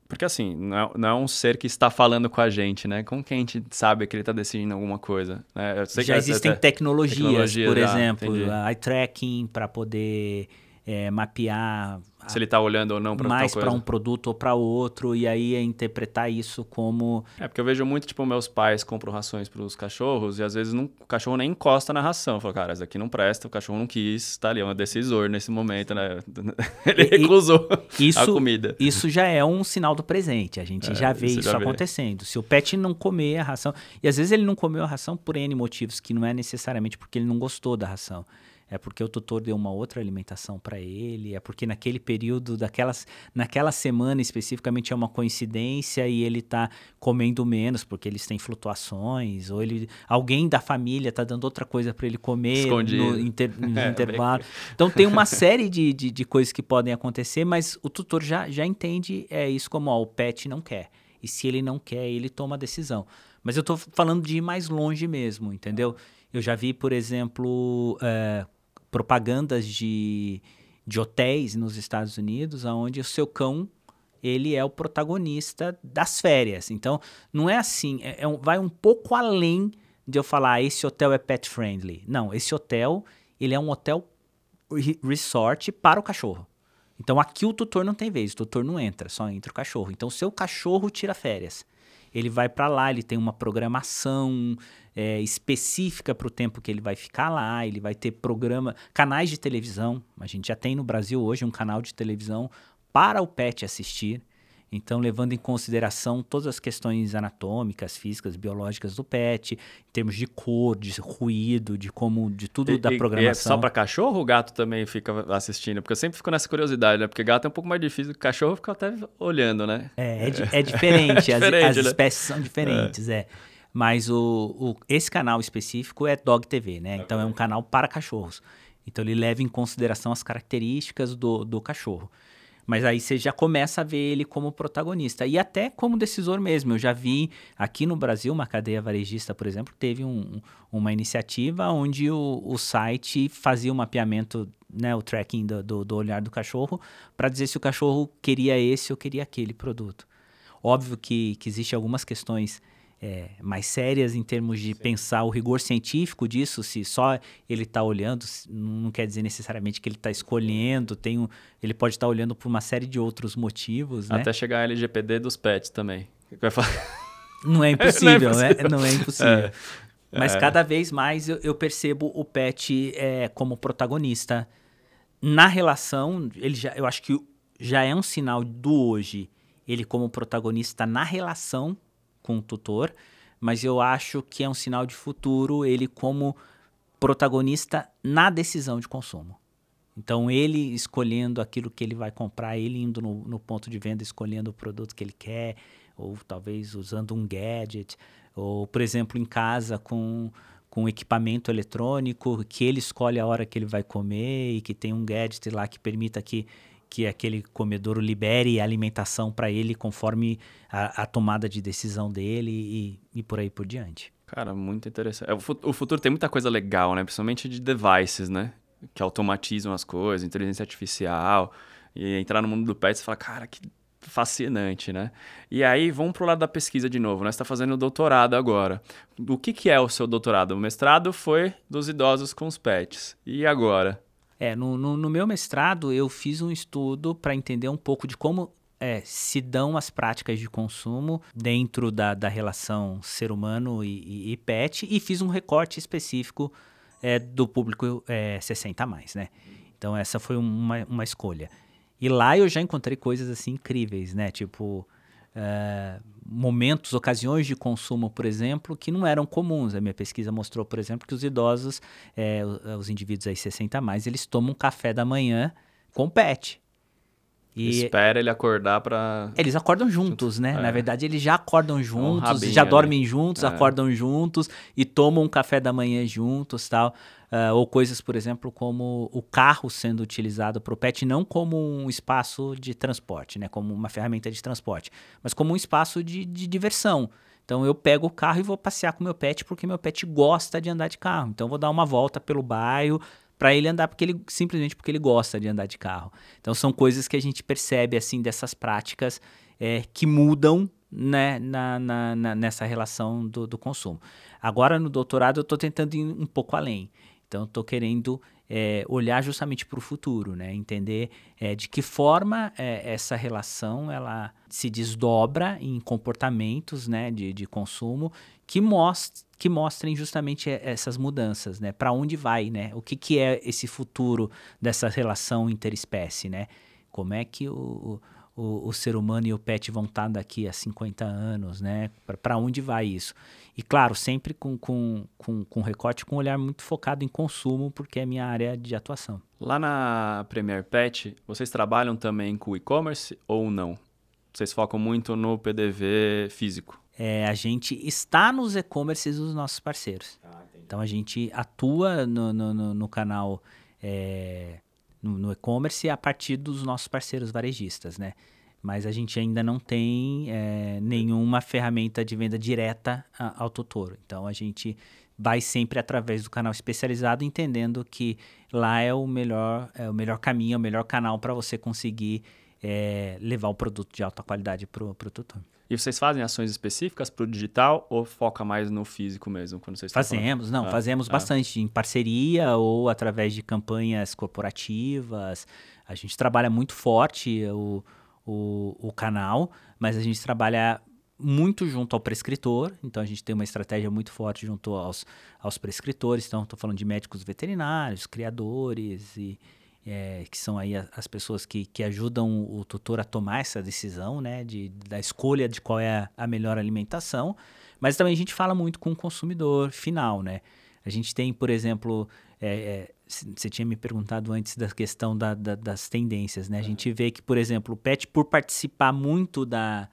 Porque assim, não é, não é, um ser que está falando com a gente, né? Como que a gente sabe que ele está decidindo alguma coisa? Né? já existem tecnologias, tecnologia, por exemplo, eye tracking para poder é, mapear se ele está olhando ou não para mais para um produto ou para outro e aí é interpretar isso como é porque eu vejo muito tipo meus pais compram rações para os cachorros e às vezes não, o cachorro nem encosta na ração. Eu falo cara isso aqui não presta o cachorro não quis está ali é um decisor nesse momento né? Ele e, recusou isso, a comida. isso já é um sinal do presente a gente é, já vê isso, já acontecendo vê. se o pet não comer a ração e às vezes ele não comeu a ração por n motivos que não é necessariamente porque ele não gostou da ração é porque o tutor deu uma outra alimentação para ele, é porque naquele período, daquelas, naquela semana especificamente é uma coincidência e ele está comendo menos porque eles têm flutuações, ou ele, alguém da família está dando outra coisa para ele comer Escondido. no, inter, no é, intervalo. Então tem uma série de, de, de, coisas que podem acontecer, mas o tutor já, já entende é isso como ó, o pet não quer. E se ele não quer, ele toma a decisão. Mas eu estou falando de ir mais longe mesmo, entendeu? Eu já vi, por exemplo, é, propagandas de, de hotéis nos Estados Unidos, onde o seu cão ele é o protagonista das férias. Então, não é assim, é, é, vai um pouco além de eu falar ah, esse hotel é pet friendly. Não, esse hotel ele é um hotel resort para o cachorro. Então aqui o tutor não tem vez, o tutor não entra, só entra o cachorro. Então seu cachorro tira férias. Ele vai para lá, ele tem uma programação, é, específica para o tempo que ele vai ficar lá, ele vai ter programa, canais de televisão. A gente já tem no Brasil hoje um canal de televisão para o pet assistir. Então, levando em consideração todas as questões anatômicas, físicas, biológicas do pet, em termos de cor, de ruído, de como, de tudo e, da programação. E é só para cachorro ou gato também fica assistindo? Porque eu sempre fico nessa curiosidade, né? Porque gato é um pouco mais difícil, cachorro fica até olhando, né? É, é, é diferente, é diferente as, as né? espécies são diferentes, é. é. Mas o, o, esse canal específico é Dog TV, né? Então é um canal para cachorros. Então ele leva em consideração as características do, do cachorro. Mas aí você já começa a ver ele como protagonista e até como decisor mesmo. Eu já vi aqui no Brasil, uma cadeia varejista, por exemplo, teve um, uma iniciativa onde o, o site fazia o mapeamento, né, o tracking do, do, do olhar do cachorro, para dizer se o cachorro queria esse ou queria aquele produto. Óbvio que, que existem algumas questões é, mais sérias em termos de Sim. pensar o rigor científico disso, se só ele está olhando, não quer dizer necessariamente que ele está escolhendo, tem um, ele pode estar tá olhando por uma série de outros motivos. Né? Até chegar a LGPD dos pets também. Vai falar? Não é impossível, não é impossível. Né? Não é impossível. É. Mas é. cada vez mais eu, eu, percebo o pet é, como protagonista. Na relação, ele já, eu acho que já é um sinal do hoje, ele como protagonista na relação com o tutor, mas eu acho que é um sinal de futuro ele como protagonista na decisão de consumo. Então, ele escolhendo aquilo que ele vai comprar, ele indo no, no, ponto de venda escolhendo o produto que ele quer, ou talvez usando um gadget, ou, por exemplo, em casa com, com equipamento eletrônico, que ele escolhe a hora que ele vai comer e que tem um gadget lá que permita que que aquele comedouro libere alimentação para ele conforme a, a, tomada de decisão dele e, e, por aí por diante. Cara, muito interessante. É, o futuro tem muita coisa legal, né? Principalmente de devices, né? Que automatizam as coisas, inteligência artificial. E entrar no mundo do pet, você fala, cara, que fascinante, né? E aí, vamos pro lado da pesquisa de novo. Né? está fazendo doutorado agora. O que, que é o seu doutorado? O mestrado foi dos idosos com os pets. E agora? É, no, no, no meu mestrado eu fiz um estudo para entender um pouco de como é, se dão as práticas de consumo dentro da, da relação ser humano e, e, e pet e fiz um recorte específico é, do público é, 60 a mais, né? Então essa foi uma, uma escolha. E lá eu já encontrei coisas assim incríveis, né? Tipo, uh, momentos, ocasiões de consumo, por exemplo, que não eram comuns. A minha pesquisa mostrou, por exemplo, que os idosos, é, os indivíduos aí 60 a mais, eles tomam café da manhã com pet. E Espera ele acordar para. Eles acordam juntos, né? É. Na verdade, eles já acordam juntos, um já dormem ali. juntos, é. acordam juntos e tomam um café da manhã juntos tal. Uh, ou coisas, por exemplo, como o carro sendo utilizado para o pet não como um espaço de transporte, né? Como uma ferramenta de transporte, mas como um espaço de, de diversão. Então eu pego o carro e vou passear com meu pet porque meu pet gosta de andar de carro. Então eu vou dar uma volta pelo bairro, para ele andar porque ele simplesmente porque ele gosta de andar de carro. Então são coisas que a gente percebe assim dessas práticas é, que mudam né, na, na, na, nessa relação do, do, consumo. Agora, no doutorado, eu estou tentando ir um pouco além. Então, estou querendo é, olhar justamente para o futuro, né? entender é, de que forma é, essa relação ela se desdobra em comportamentos né, de, de consumo que, most que mostrem justamente essas mudanças, né? para onde vai, né? o que, que é esse futuro dessa relação interespécie, né? como é que o, o, o ser humano e o pet vão estar daqui a 50 anos, né? para onde vai isso? E claro, sempre com, com, com, com recorte, com um olhar muito focado em consumo, porque é minha área de atuação. Lá na Premier Pet, vocês trabalham também com e-commerce ou não? Vocês focam muito no PDV físico? É, a gente está nos e-commerces dos nossos parceiros. Ah, então a gente atua no, no, no, canal é, no, no e-commerce a partir dos nossos parceiros varejistas, né? Mas a gente ainda não tem é, nenhuma ferramenta de venda direta a, ao tutor. Então a gente vai sempre através do canal especializado, entendendo que lá é o melhor, é o melhor caminho, é o melhor canal para você conseguir é, levar o produto de alta qualidade para o tutor. E vocês fazem ações específicas para o digital ou foca mais no físico mesmo quando vocês Fazemos, não, ah, fazemos ah. bastante em parceria ou através de campanhas corporativas. A gente trabalha muito forte o, o, o canal, mas a gente trabalha muito junto ao prescritor, então a gente tem uma estratégia muito forte junto aos, aos prescritores, então estou falando de médicos veterinários, criadores, e, é, que são aí as pessoas que, que ajudam o tutor a tomar essa decisão, né, de, da escolha de qual é a melhor alimentação, mas também a gente fala muito com o consumidor final, né, a gente tem, por exemplo, é, é, você tinha me perguntado antes da questão da, da, das tendências, né? A gente vê que, por exemplo, o pet, por participar muito da,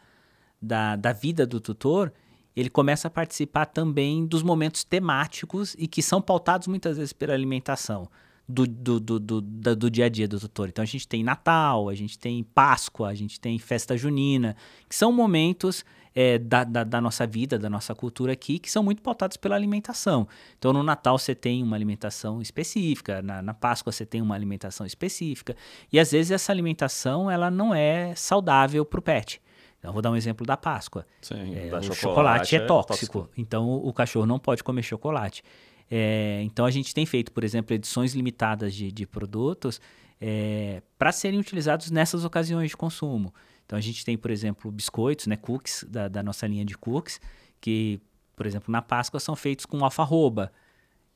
da, da vida do tutor, ele começa a participar também dos momentos temáticos e que são pautados muitas vezes pela alimentação do, do, do, do, do dia a dia do tutor. Então a gente tem Natal, a gente tem Páscoa, a gente tem festa junina, que são momentos é, da, da, da, nossa vida, da nossa cultura aqui, que são muito pautados pela alimentação. Então, no Natal você tem uma alimentação específica, na, na Páscoa você tem uma alimentação específica, e às vezes essa alimentação ela não é saudável para o pet. Então, vou dar um exemplo da Páscoa. Sim, é, da o chocolate, chocolate é, é tóxico, tóxico, então o, o cachorro não pode comer chocolate. É, então a gente tem feito, por exemplo, edições limitadas de, de produtos é, para serem utilizados nessas ocasiões de consumo. Então a gente tem, por exemplo, biscoitos, né, cookies da, da nossa linha de cookies, que, por exemplo, na Páscoa são feitos com alfarroba,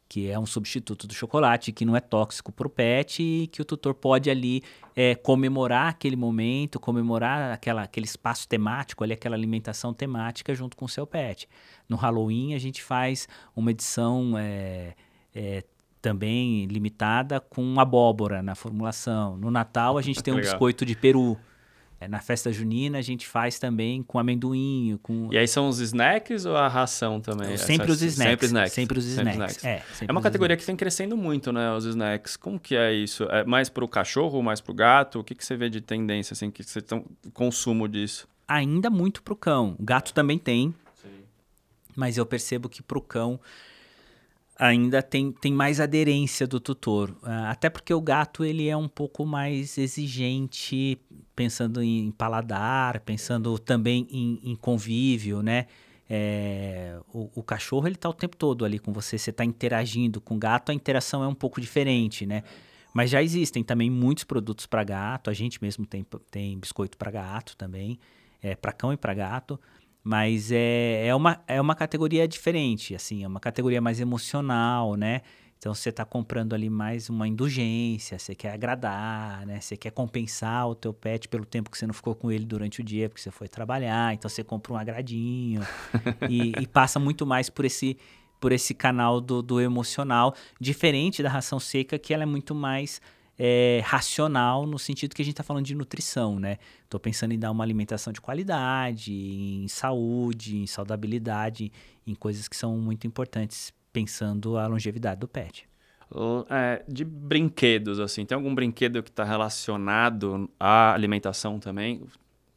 que é um substituto do chocolate, que não é tóxico para o pet e que o tutor pode ali é, comemorar aquele momento, comemorar aquela, aquele espaço temático, ali, aquela alimentação temática junto com o seu pet. No Halloween a gente faz uma edição é, é, também limitada com abóbora na formulação. No Natal a gente tem um Legal. biscoito de peru. É, na festa junina a gente faz também com amendoim, com... E aí são os snacks ou a ração também? Sempre os snacks. Sempre snacks. Sempre os Sempre snacks. snacks. É, sempre É uma os categoria snacks. que vem crescendo muito, né? Os snacks. Como que é isso? É mais pro cachorro, mais pro gato? O que, que você vê de tendência, assim, que você tem consumo disso? Ainda muito pro cão. O gato também tem, mas eu percebo que pro cão ainda tem, tem mais aderência do tutor. Ah, até porque o gato ele é um pouco mais exigente, pensando em paladar, pensando também em, em convívio, né? É, o, o cachorro ele tá o tempo todo ali com você, você está interagindo com o gato, a interação é um pouco diferente, né? Mas já existem também muitos produtos para gato, a gente mesmo tem, tem biscoito para gato também, é, para cão e para gato. Mas é, é, uma, é uma categoria diferente, assim, é uma categoria mais emocional, né? Então você está comprando ali mais uma indulgência, você quer agradar, né? Você quer compensar o teu pet pelo tempo que você não ficou com ele durante o dia, porque você foi trabalhar, então você compra um agradinho e, e passa muito mais por esse por esse canal do, do emocional, diferente da ração seca, que ela é muito mais é, racional no sentido que a gente está falando de nutrição, né? Estou pensando em dar uma alimentação de qualidade, em saúde, em saudabilidade, em coisas que são muito importantes pensando a longevidade do pet. É, de brinquedos, assim, tem algum brinquedo que está relacionado à alimentação também?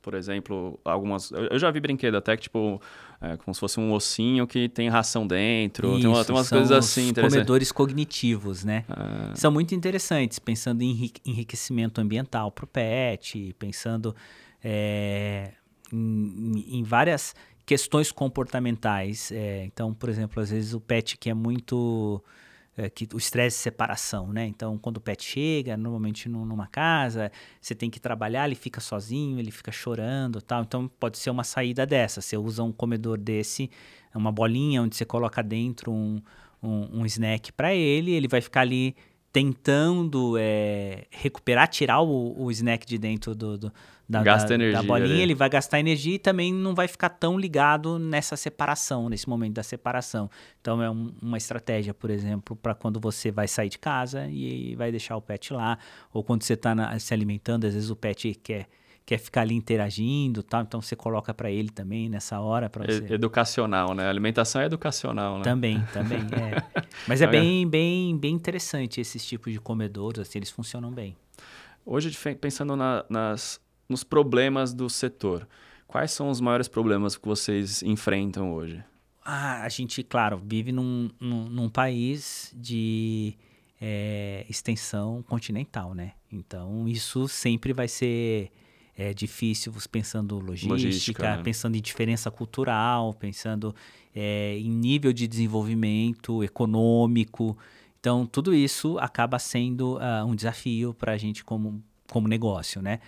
Por exemplo, algumas. Eu já vi brinquedo até que, tipo, é, como se fosse um ossinho que tem ração dentro. tem, uma- Isso, tem umas coisas assim comedores cognitivos, né? Ah, São muito interessantes, pensando em enri- enriquecimento ambiental para o pet, pensando é, em, em várias questões comportamentais. É, então, por exemplo, às vezes o pet que é muito é, que o estresse de separação, né? Então, quando o pet chega, normalmente numa casa, você tem que trabalhar, ele fica sozinho, ele fica chorando, tal. Então, pode ser uma saída dessa. Você usa um comedor desse, uma bolinha onde você coloca dentro um, um, um snack para ele, ele vai ficar ali tentando é, recuperar, tirar o, o, snack de dentro do, do da, da, energia, da bolinha, né? ele vai gastar energia e também não vai ficar tão ligado nessa separação, nesse momento da separação. Então é um, uma estratégia, por exemplo, para quando você vai sair de casa e vai deixar o pet lá, ou quando você está se alimentando, às vezes o pet quer quer ficar ali interagindo, tal, então você coloca para ele também nessa hora para você. Educacional, né? A alimentação é educacional, né? Também, também, é. Mas é bem, bem, bem interessante esses tipos de comedouros, assim, eles funcionam bem. Hoje, pensando na, nas, nos problemas do setor, quais são os maiores problemas que vocês enfrentam hoje? Ah, a gente, claro, vive num, num, num país de é, extensão continental, né? Então, isso sempre vai ser é difícil pensando logística, logística né? pensando em diferença cultural, pensando é, em nível de desenvolvimento econômico. Então, tudo isso acaba sendo uh, um desafio para a gente como, como negócio, né?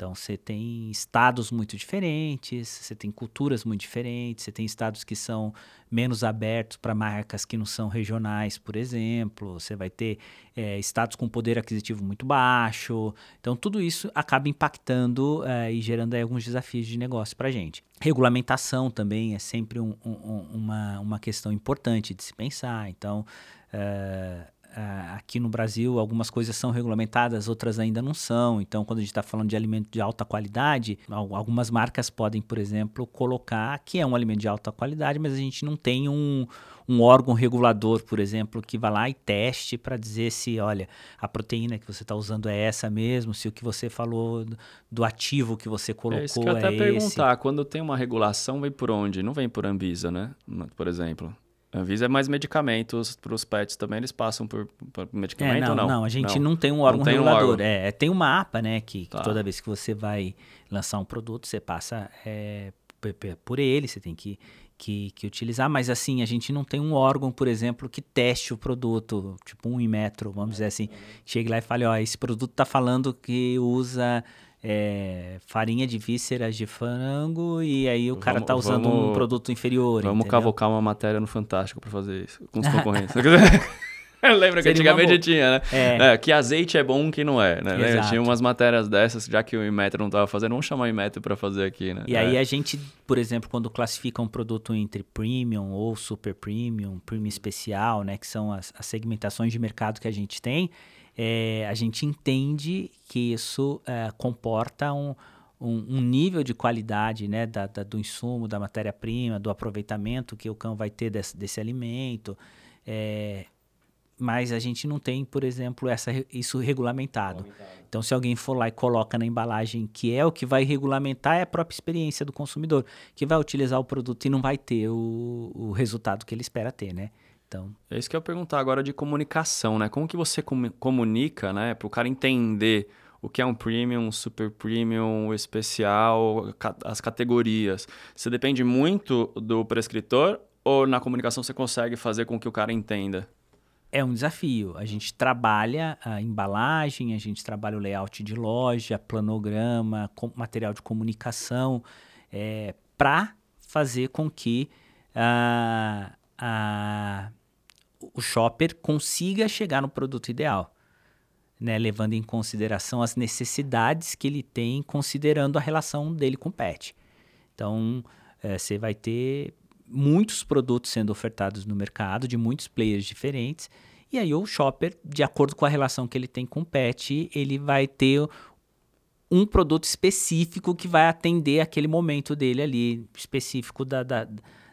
Então, você tem estados muito diferentes, você tem culturas muito diferentes, você tem estados que são menos abertos para marcas que não são regionais, por exemplo, você vai ter é, estados com poder aquisitivo muito baixo. Então, tudo isso acaba impactando é, e gerando alguns desafios de negócio para a gente. Regulamentação também é sempre um, um, uma, uma questão importante de se pensar. Então, é, Uh, aqui no Brasil algumas coisas são regulamentadas, outras ainda não são. Então, quando a gente está falando de alimento de alta qualidade, algumas marcas podem, por exemplo, colocar que é um alimento de alta qualidade, mas a gente não tem um, um órgão regulador, por exemplo, que vá lá e teste para dizer se, olha, a proteína que você está usando é essa mesmo, se o que você falou do ativo que você colocou é isso que eu até é perguntar, quando tem uma regulação, vem por onde? Não vem por Anvisa, né? Por exemplo. Anvisa é mais medicamentos para os pets também, eles passam por, por medicamento é, não, ou não? Não, a gente não, não tem um órgão tem regulador. Um órgão. É, tem uma APA, né, que, tá. que, toda vez que você vai lançar um produto, você passa é, por ele, você tem que, que, que, utilizar, mas assim, a gente não tem um órgão, por exemplo, que teste o produto, tipo um metro, vamos dizer assim, chegue lá e fale, ó, esse produto está falando que usa é, farinha de vísceras de frango e aí o cara vamos, tá usando vamos, um produto inferior. Vamos entendeu? cavocar uma matéria no Fantástico para fazer isso com os concorrentes. Lembra que antigamente tinha, né? É. É, que azeite é bom, que não é, né? Tinha umas matérias dessas, já que o Inmetro não estava fazendo, vamos chamar o Inmetro para fazer aqui, né? E aí é. a gente, por exemplo, quando classifica um produto entre premium ou super premium, premium especial, né? Que são as, as segmentações de mercado que a gente tem, é, a gente entende que isso é, comporta um, um, um, nível de qualidade né, da, da, do insumo, da matéria-prima, do aproveitamento que o cão vai ter desse, desse alimento. É, mas a gente não tem, por exemplo, essa, isso regulamentado. Então, se alguém for lá e coloca na embalagem que é o que vai regulamentar, é a própria experiência do consumidor, que vai utilizar o produto e não vai ter o, o resultado que ele espera ter, né? Então, é isso que eu ia perguntar agora de comunicação, né? Como que você com comunica, né, para o cara entender o que é um premium, um super premium, um especial, as categorias. Você depende muito do prescritor ou na comunicação você consegue fazer com que o cara entenda? É um desafio. A gente trabalha a embalagem, a gente trabalha o layout de loja, planograma, material de comunicação, é, para fazer com que a, a o shopper consiga chegar no produto ideal, né? levando em consideração as necessidades que ele tem, considerando a relação dele com o pet. Então, é, você vai ter muitos produtos sendo ofertados no mercado, de muitos players diferentes, e aí o shopper, de acordo com a relação que ele tem com o pet, ele vai ter um produto específico que vai atender aquele momento dele ali, específico da, da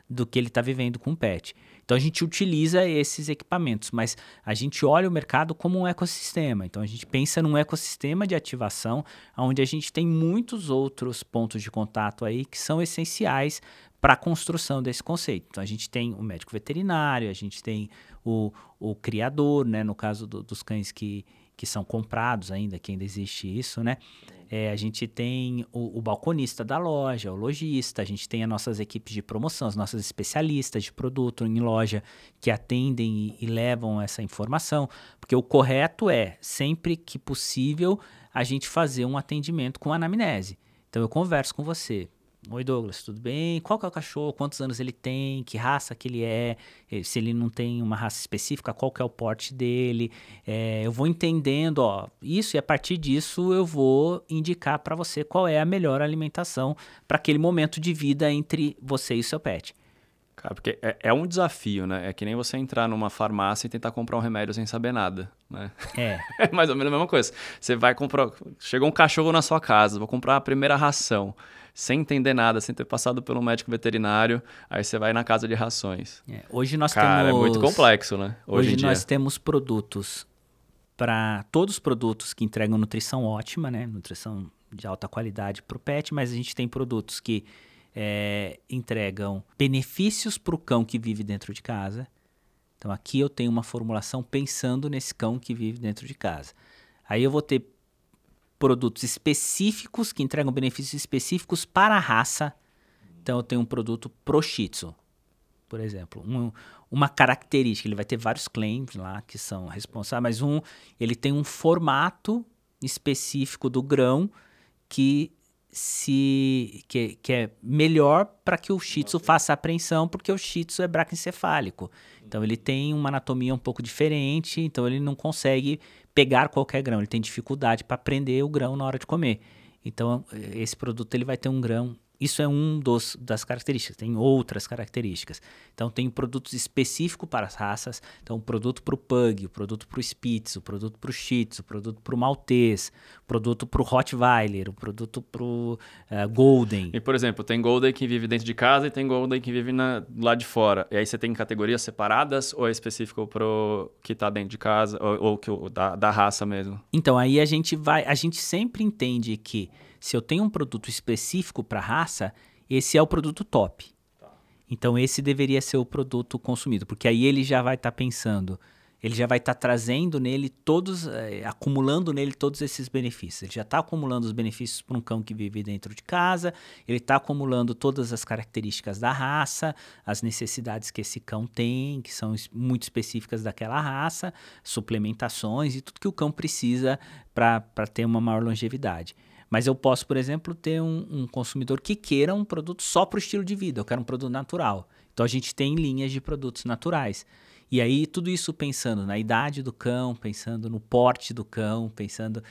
do que ele está vivendo com o pet. Então a gente utiliza esses equipamentos, mas a gente olha o mercado como um ecossistema. Então a gente pensa num ecossistema de ativação onde a gente tem muitos outros pontos de contato aí que são essenciais para a construção desse conceito. Então a gente tem o médico veterinário, a gente tem o, o criador, né, no caso do, dos cães que, que são comprados ainda, que ainda existe isso, né? É, a gente tem o, o, balconista da loja, o lojista, a gente tem as nossas equipes de promoção, as nossas especialistas de produto em loja que atendem e, e levam essa informação, porque o correto é, sempre que possível, a gente fazer um atendimento com anamnese. Então eu converso com você, Oi Douglas, tudo bem? Qual que é o cachorro? Quantos anos ele tem? Que raça que ele é? Eh, se ele não tem uma raça específica, qual que é o porte dele? É, eu vou entendendo, ó, isso e a partir disso eu vou indicar para você qual é a melhor alimentação para aquele momento de vida entre você e o seu pet. Cara, porque é, é, um desafio, né? É que nem você entrar numa farmácia e tentar comprar um remédio sem saber nada, né? É. é mais ou menos a mesma coisa. Você vai comprar... Chegou um cachorro na sua casa, vou comprar a primeira ração sem entender nada, sem ter passado pelo médico veterinário, aí você vai na casa de rações. É, hoje nós Cara, temos. é muito complexo, né? Hoje, hoje nós temos produtos para todos os produtos que entregam nutrição ótima, né? Nutrição de alta qualidade para o pet, mas a gente tem produtos que é, entregam benefícios para o cão que vive dentro de casa. Então aqui eu tenho uma formulação pensando nesse cão que vive dentro de casa. Aí eu vou ter produtos específicos que entregam benefícios específicos para a raça. Então eu tenho um produto pro Shih Tzu, por exemplo, um, uma característica, ele vai ter vários claims lá que são responsáveis, mas um, ele tem um formato específico do grão que se que, que é melhor para que o Shih Tzu faça a apreensão, porque o Shih Tzu é braquincefálico. Então ele tem uma anatomia um pouco diferente, então ele não consegue pegar qualquer grão, ele tem dificuldade para prender o grão na hora de comer. Então, esse produto ele vai ter um grão isso é um dos das características, tem outras características. Então tem produtos específicos para as raças, então o produto para o Pug, o produto para o Spitz, o produto para o Shih Tzu, o produto para o Maltese, o produto para o Rottweiler, o produto para o uh, Golden. E por exemplo, tem Golden que vive dentro de casa e tem Golden que vive na, lá de fora. E aí você tem categorias separadas ou é específico para o que está dentro de casa ou, ou que, da, da raça mesmo? Então aí a gente vai, a gente sempre entende que se eu tenho um produto específico para raça, esse é o produto top. Tá. Então esse deveria ser o produto consumido, porque aí ele já vai estar tá pensando, ele já vai estar tá trazendo nele todos, eh, acumulando nele todos esses benefícios. Ele já está acumulando os benefícios para um cão que vive dentro de casa, ele está acumulando todas as características da raça, as necessidades que esse cão tem, que são muito específicas daquela raça, suplementações e tudo que o cão precisa para ter uma maior longevidade. Mas eu posso, por exemplo, ter um, um consumidor que queira um produto só para o estilo de vida, eu quero um produto natural. Então a gente tem linhas de produtos naturais. E aí tudo isso pensando na idade do cão, pensando no porte do cão, pensando.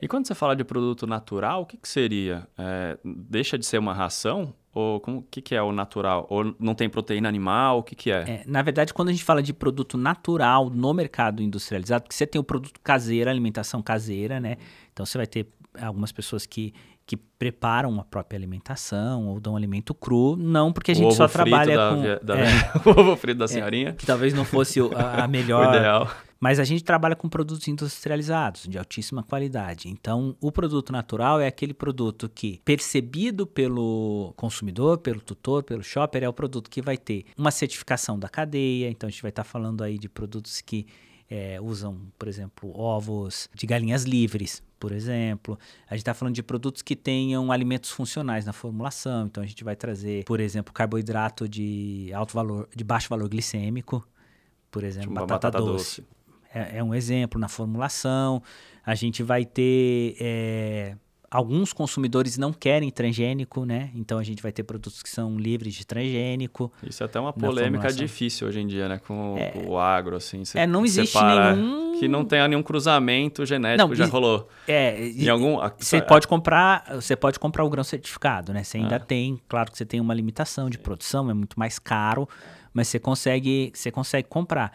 E quando você fala de produto natural, o que, que seria? É, deixa de ser uma ração? Ou o que, que é o natural? Ou não tem proteína animal? O que, que é? é? Na verdade, quando a gente fala de produto natural no mercado industrializado, porque você tem o produto caseiro, alimentação caseira, né? Então você vai ter algumas pessoas que, que preparam a própria alimentação ou dão alimento cru, não porque a gente só trabalha da, com da, é, o ovo frito da senhorinha, é, que talvez não fosse a, a melhor, o ideal. Mas a gente trabalha com produtos industrializados de altíssima qualidade. Então, o produto natural é aquele produto que, percebido pelo consumidor, pelo tutor, pelo shopper, é o produto que vai ter uma certificação da cadeia. Então, a gente vai estar falando aí de produtos que é, usam, por exemplo, ovos de galinhas livres, por exemplo. A gente está falando de produtos que tenham alimentos funcionais na formulação. Então a gente vai trazer, por exemplo, carboidrato de alto valor, de baixo valor glicêmico, por exemplo, batata, batata, doce. doce. É, é, um exemplo na formulação. A gente vai ter é, alguns consumidores não querem transgênico, né? Então a gente vai ter produtos que são livres de transgênico. Isso é até uma polêmica difícil hoje em dia, né? Com, é, o agro, assim. É, não existe nenhum... Que não tenha nenhum cruzamento genético, não, já rolou. É, em algum... Você pode comprar, você pode comprar o grão certificado, né? Você ainda é. tem, claro que você tem uma limitação de produção, é muito mais caro, mas você consegue, você consegue comprar.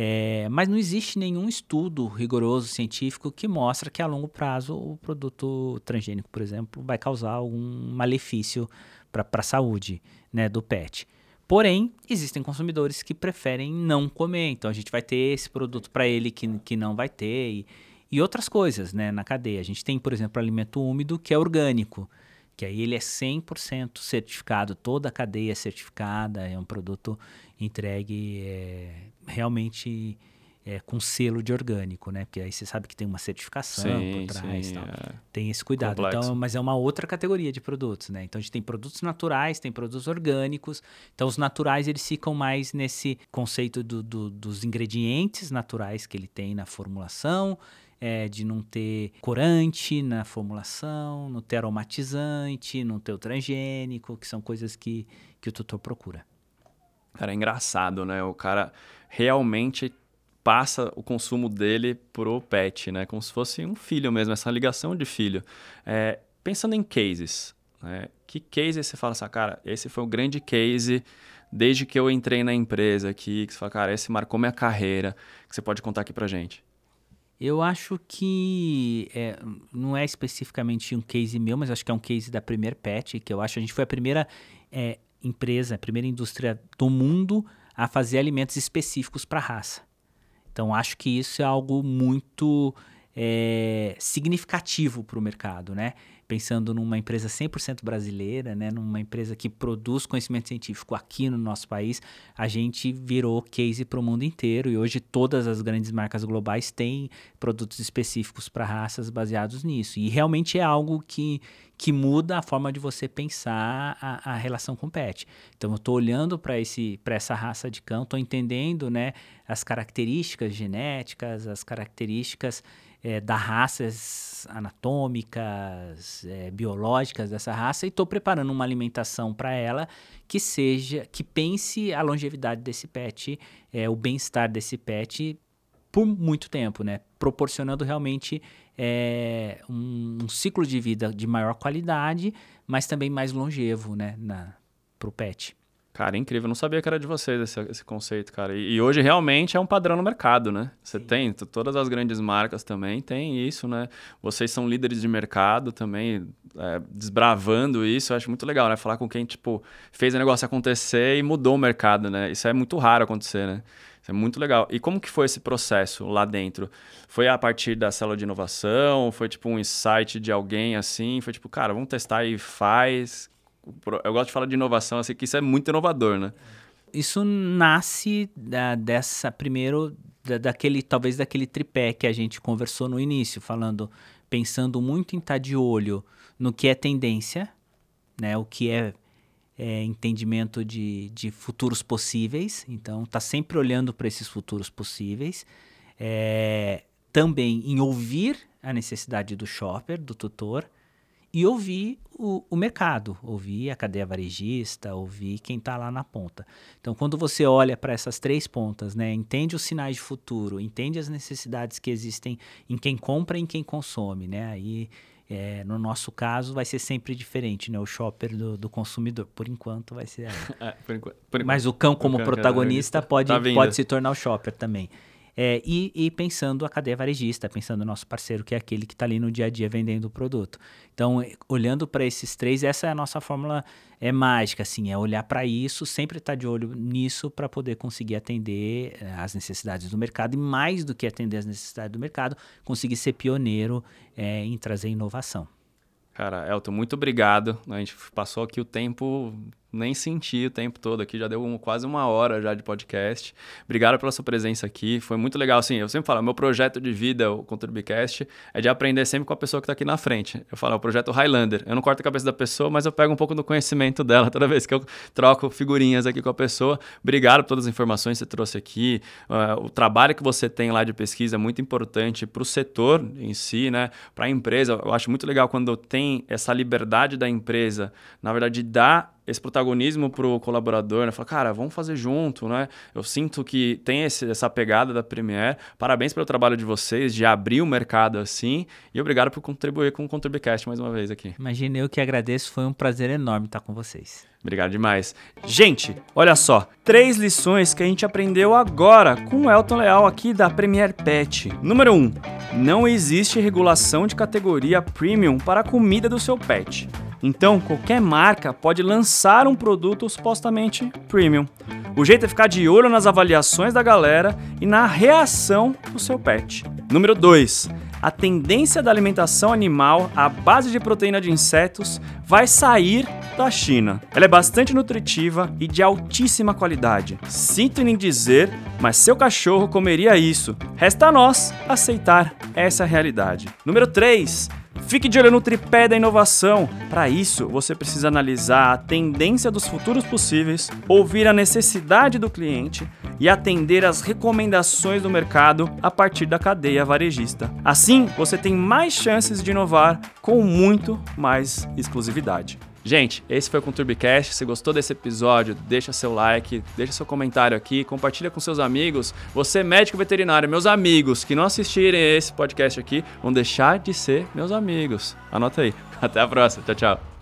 É, mas não existe nenhum estudo rigoroso científico que mostra que a longo prazo o produto transgênico, por exemplo, vai causar algum malefício para a saúde né, do pet. Porém, existem consumidores que preferem não comer, então a gente vai ter esse produto para ele que, que não vai ter e, e outras coisas né, na cadeia. A gente tem, por exemplo, alimento úmido que é orgânico que aí ele é 100% certificado, toda a cadeia é certificada, é um produto entregue é, realmente é, com selo de orgânico, né? Porque aí você sabe que tem uma certificação sim, por trás sim, é. Tem esse cuidado. Complexo. Então, mas é uma outra categoria de produtos, né? Então a gente tem produtos naturais, tem produtos orgânicos. Então os naturais eles ficam mais nesse conceito do, do, dos ingredientes naturais que ele tem na formulação. É, de não ter corante na formulação, não ter aromatizante, não ter o transgênico, que são coisas que, que o tutor procura. Cara, é engraçado, né? O cara realmente passa o consumo dele pro pet, né? Como se fosse um filho mesmo, essa ligação de filho. É, pensando em cases, né? que case você fala assim, cara, esse foi o grande case desde que eu entrei na empresa aqui, que você fala, cara, esse marcou minha carreira, que você pode contar aqui pra gente? Eu acho que é, não é especificamente um case meu, mas acho que é um case da Premier Pet, que eu acho que a gente foi a primeira é, empresa, a primeira indústria do mundo a fazer alimentos específicos para raça. Então, acho que isso é algo muito é, significativo para o mercado, né? Pensando numa empresa 100% brasileira, né? numa empresa que produz conhecimento científico aqui no nosso país, a gente virou case para o mundo inteiro e hoje todas as grandes marcas globais têm produtos específicos para raças baseados nisso. E realmente é algo que que muda a forma de você pensar a, a relação com o pet. Então, eu estou olhando para essa raça de cão, estou entendendo né, as características genéticas, as características é, da raças anatômicas, é, biológicas dessa raça e estou preparando uma alimentação para ela que seja, que pense a longevidade desse pet, é, o bem-estar desse pet por muito tempo, né? Proporcionando realmente é, um, um, ciclo de vida de maior qualidade, mas também mais longevo, né? Para o pet. Cara, incrível. Eu não sabia que era de vocês esse, esse conceito, cara. E, e, hoje realmente é um padrão no mercado, né? Você Sim. tem, todas as grandes marcas também têm isso, né? Vocês são líderes de mercado também, é, desbravando isso. Eu acho muito legal, né? Falar com quem, tipo, fez o negócio acontecer e mudou o mercado, né? Isso é muito raro acontecer, né? Isso é muito legal. E como que foi esse processo lá dentro? Foi a partir da célula de inovação? Foi tipo um insight de alguém assim? Foi tipo, cara, vamos testar e faz? Eu gosto de falar de inovação, assim, que isso é muito inovador, né? Isso nasce da, dessa, primeiro, da, daquele, talvez daquele tripé que a gente conversou no início, falando, pensando muito em estar tá de olho no que é tendência, né? O que é, é entendimento de, de futuros possíveis. Então, tá sempre olhando para esses futuros possíveis. É, também em ouvir a necessidade do shopper, do tutor, e ouvir o, o, mercado, ouvir a cadeia varejista, ouvir quem está lá na ponta. Então, quando você olha para essas três pontas, né, entende os sinais de futuro, entende as necessidades que existem em quem compra e em quem consome, né, aí é, no nosso caso vai ser sempre diferente, né, o shopper do, do consumidor, por enquanto vai ser. É, por enquanto, por enquanto. Mas o cão como o cão protagonista pode, tá pode se tornar o shopper também. É, e, e, pensando a cadeia varejista, pensando no nosso parceiro, que é aquele que está ali no dia a dia vendendo o produto. Então, olhando para esses três, essa é a nossa fórmula é mágica, assim, é olhar para isso, sempre estar tá de olho nisso para poder conseguir atender eh, as necessidades do mercado e mais do que atender as necessidades do mercado, conseguir ser pioneiro é, em trazer inovação. Cara, Elton, muito obrigado. A gente passou aqui o tempo nem senti o tempo todo aqui, já deu um, quase uma hora já de podcast. Obrigado pela sua presença aqui, foi muito legal. Assim, eu sempre falo, meu projeto de vida, o Contribcast, é de aprender sempre com a pessoa que está aqui na frente. Eu falo, é o projeto Highlander. Eu não corto a cabeça da pessoa, mas eu pego um pouco do conhecimento dela toda vez que eu troco figurinhas aqui com a pessoa. Obrigado por todas as informações que você trouxe aqui. Uh, o trabalho que você tem lá de pesquisa é muito importante para o setor em si, né? Para a empresa. Eu acho muito legal quando tem essa liberdade da empresa, na verdade, dar esse protagonismo pro colaborador, né? Falar, cara, vamos fazer junto, né? Eu sinto que tem esse, essa pegada da Premiere. Parabéns pelo trabalho de vocês, de abrir o mercado assim. E obrigado por contribuir com o Contribcast mais uma vez aqui. Imagina, eu que agradeço. Foi um prazer enorme estar com vocês. Obrigado demais. Gente, olha só, três lições que a gente aprendeu agora com o Elton Leal aqui da Premier Pet. Número 1. Um, não existe regulação de categoria premium para a comida do seu pet. Então, qualquer marca pode lançar um produto supostamente premium. O jeito é ficar de olho nas avaliações da galera e na reação do seu pet. Número 2. a tendência da alimentação animal à base de proteína de insetos vai sair da China. Ela é bastante nutritiva e de altíssima qualidade. Sinto em dizer, mas seu cachorro comeria isso. Resta a nós aceitar essa realidade. Número 3. Fique de olho no tripé da inovação. Para isso, você precisa analisar a tendência dos futuros possíveis, ouvir a necessidade do cliente e atender às recomendações do mercado a partir da cadeia varejista. Assim, você tem mais chances de inovar com muito mais exclusividade. Gente, esse foi o Conturbicast. Se gostou desse episódio, deixa seu like, deixa seu comentário aqui, compartilha com seus amigos. Você, médico veterinário, meus amigos que não assistirem esse podcast aqui, vão deixar de ser meus amigos. Anota aí. Até a próxima. Tchau, tchau.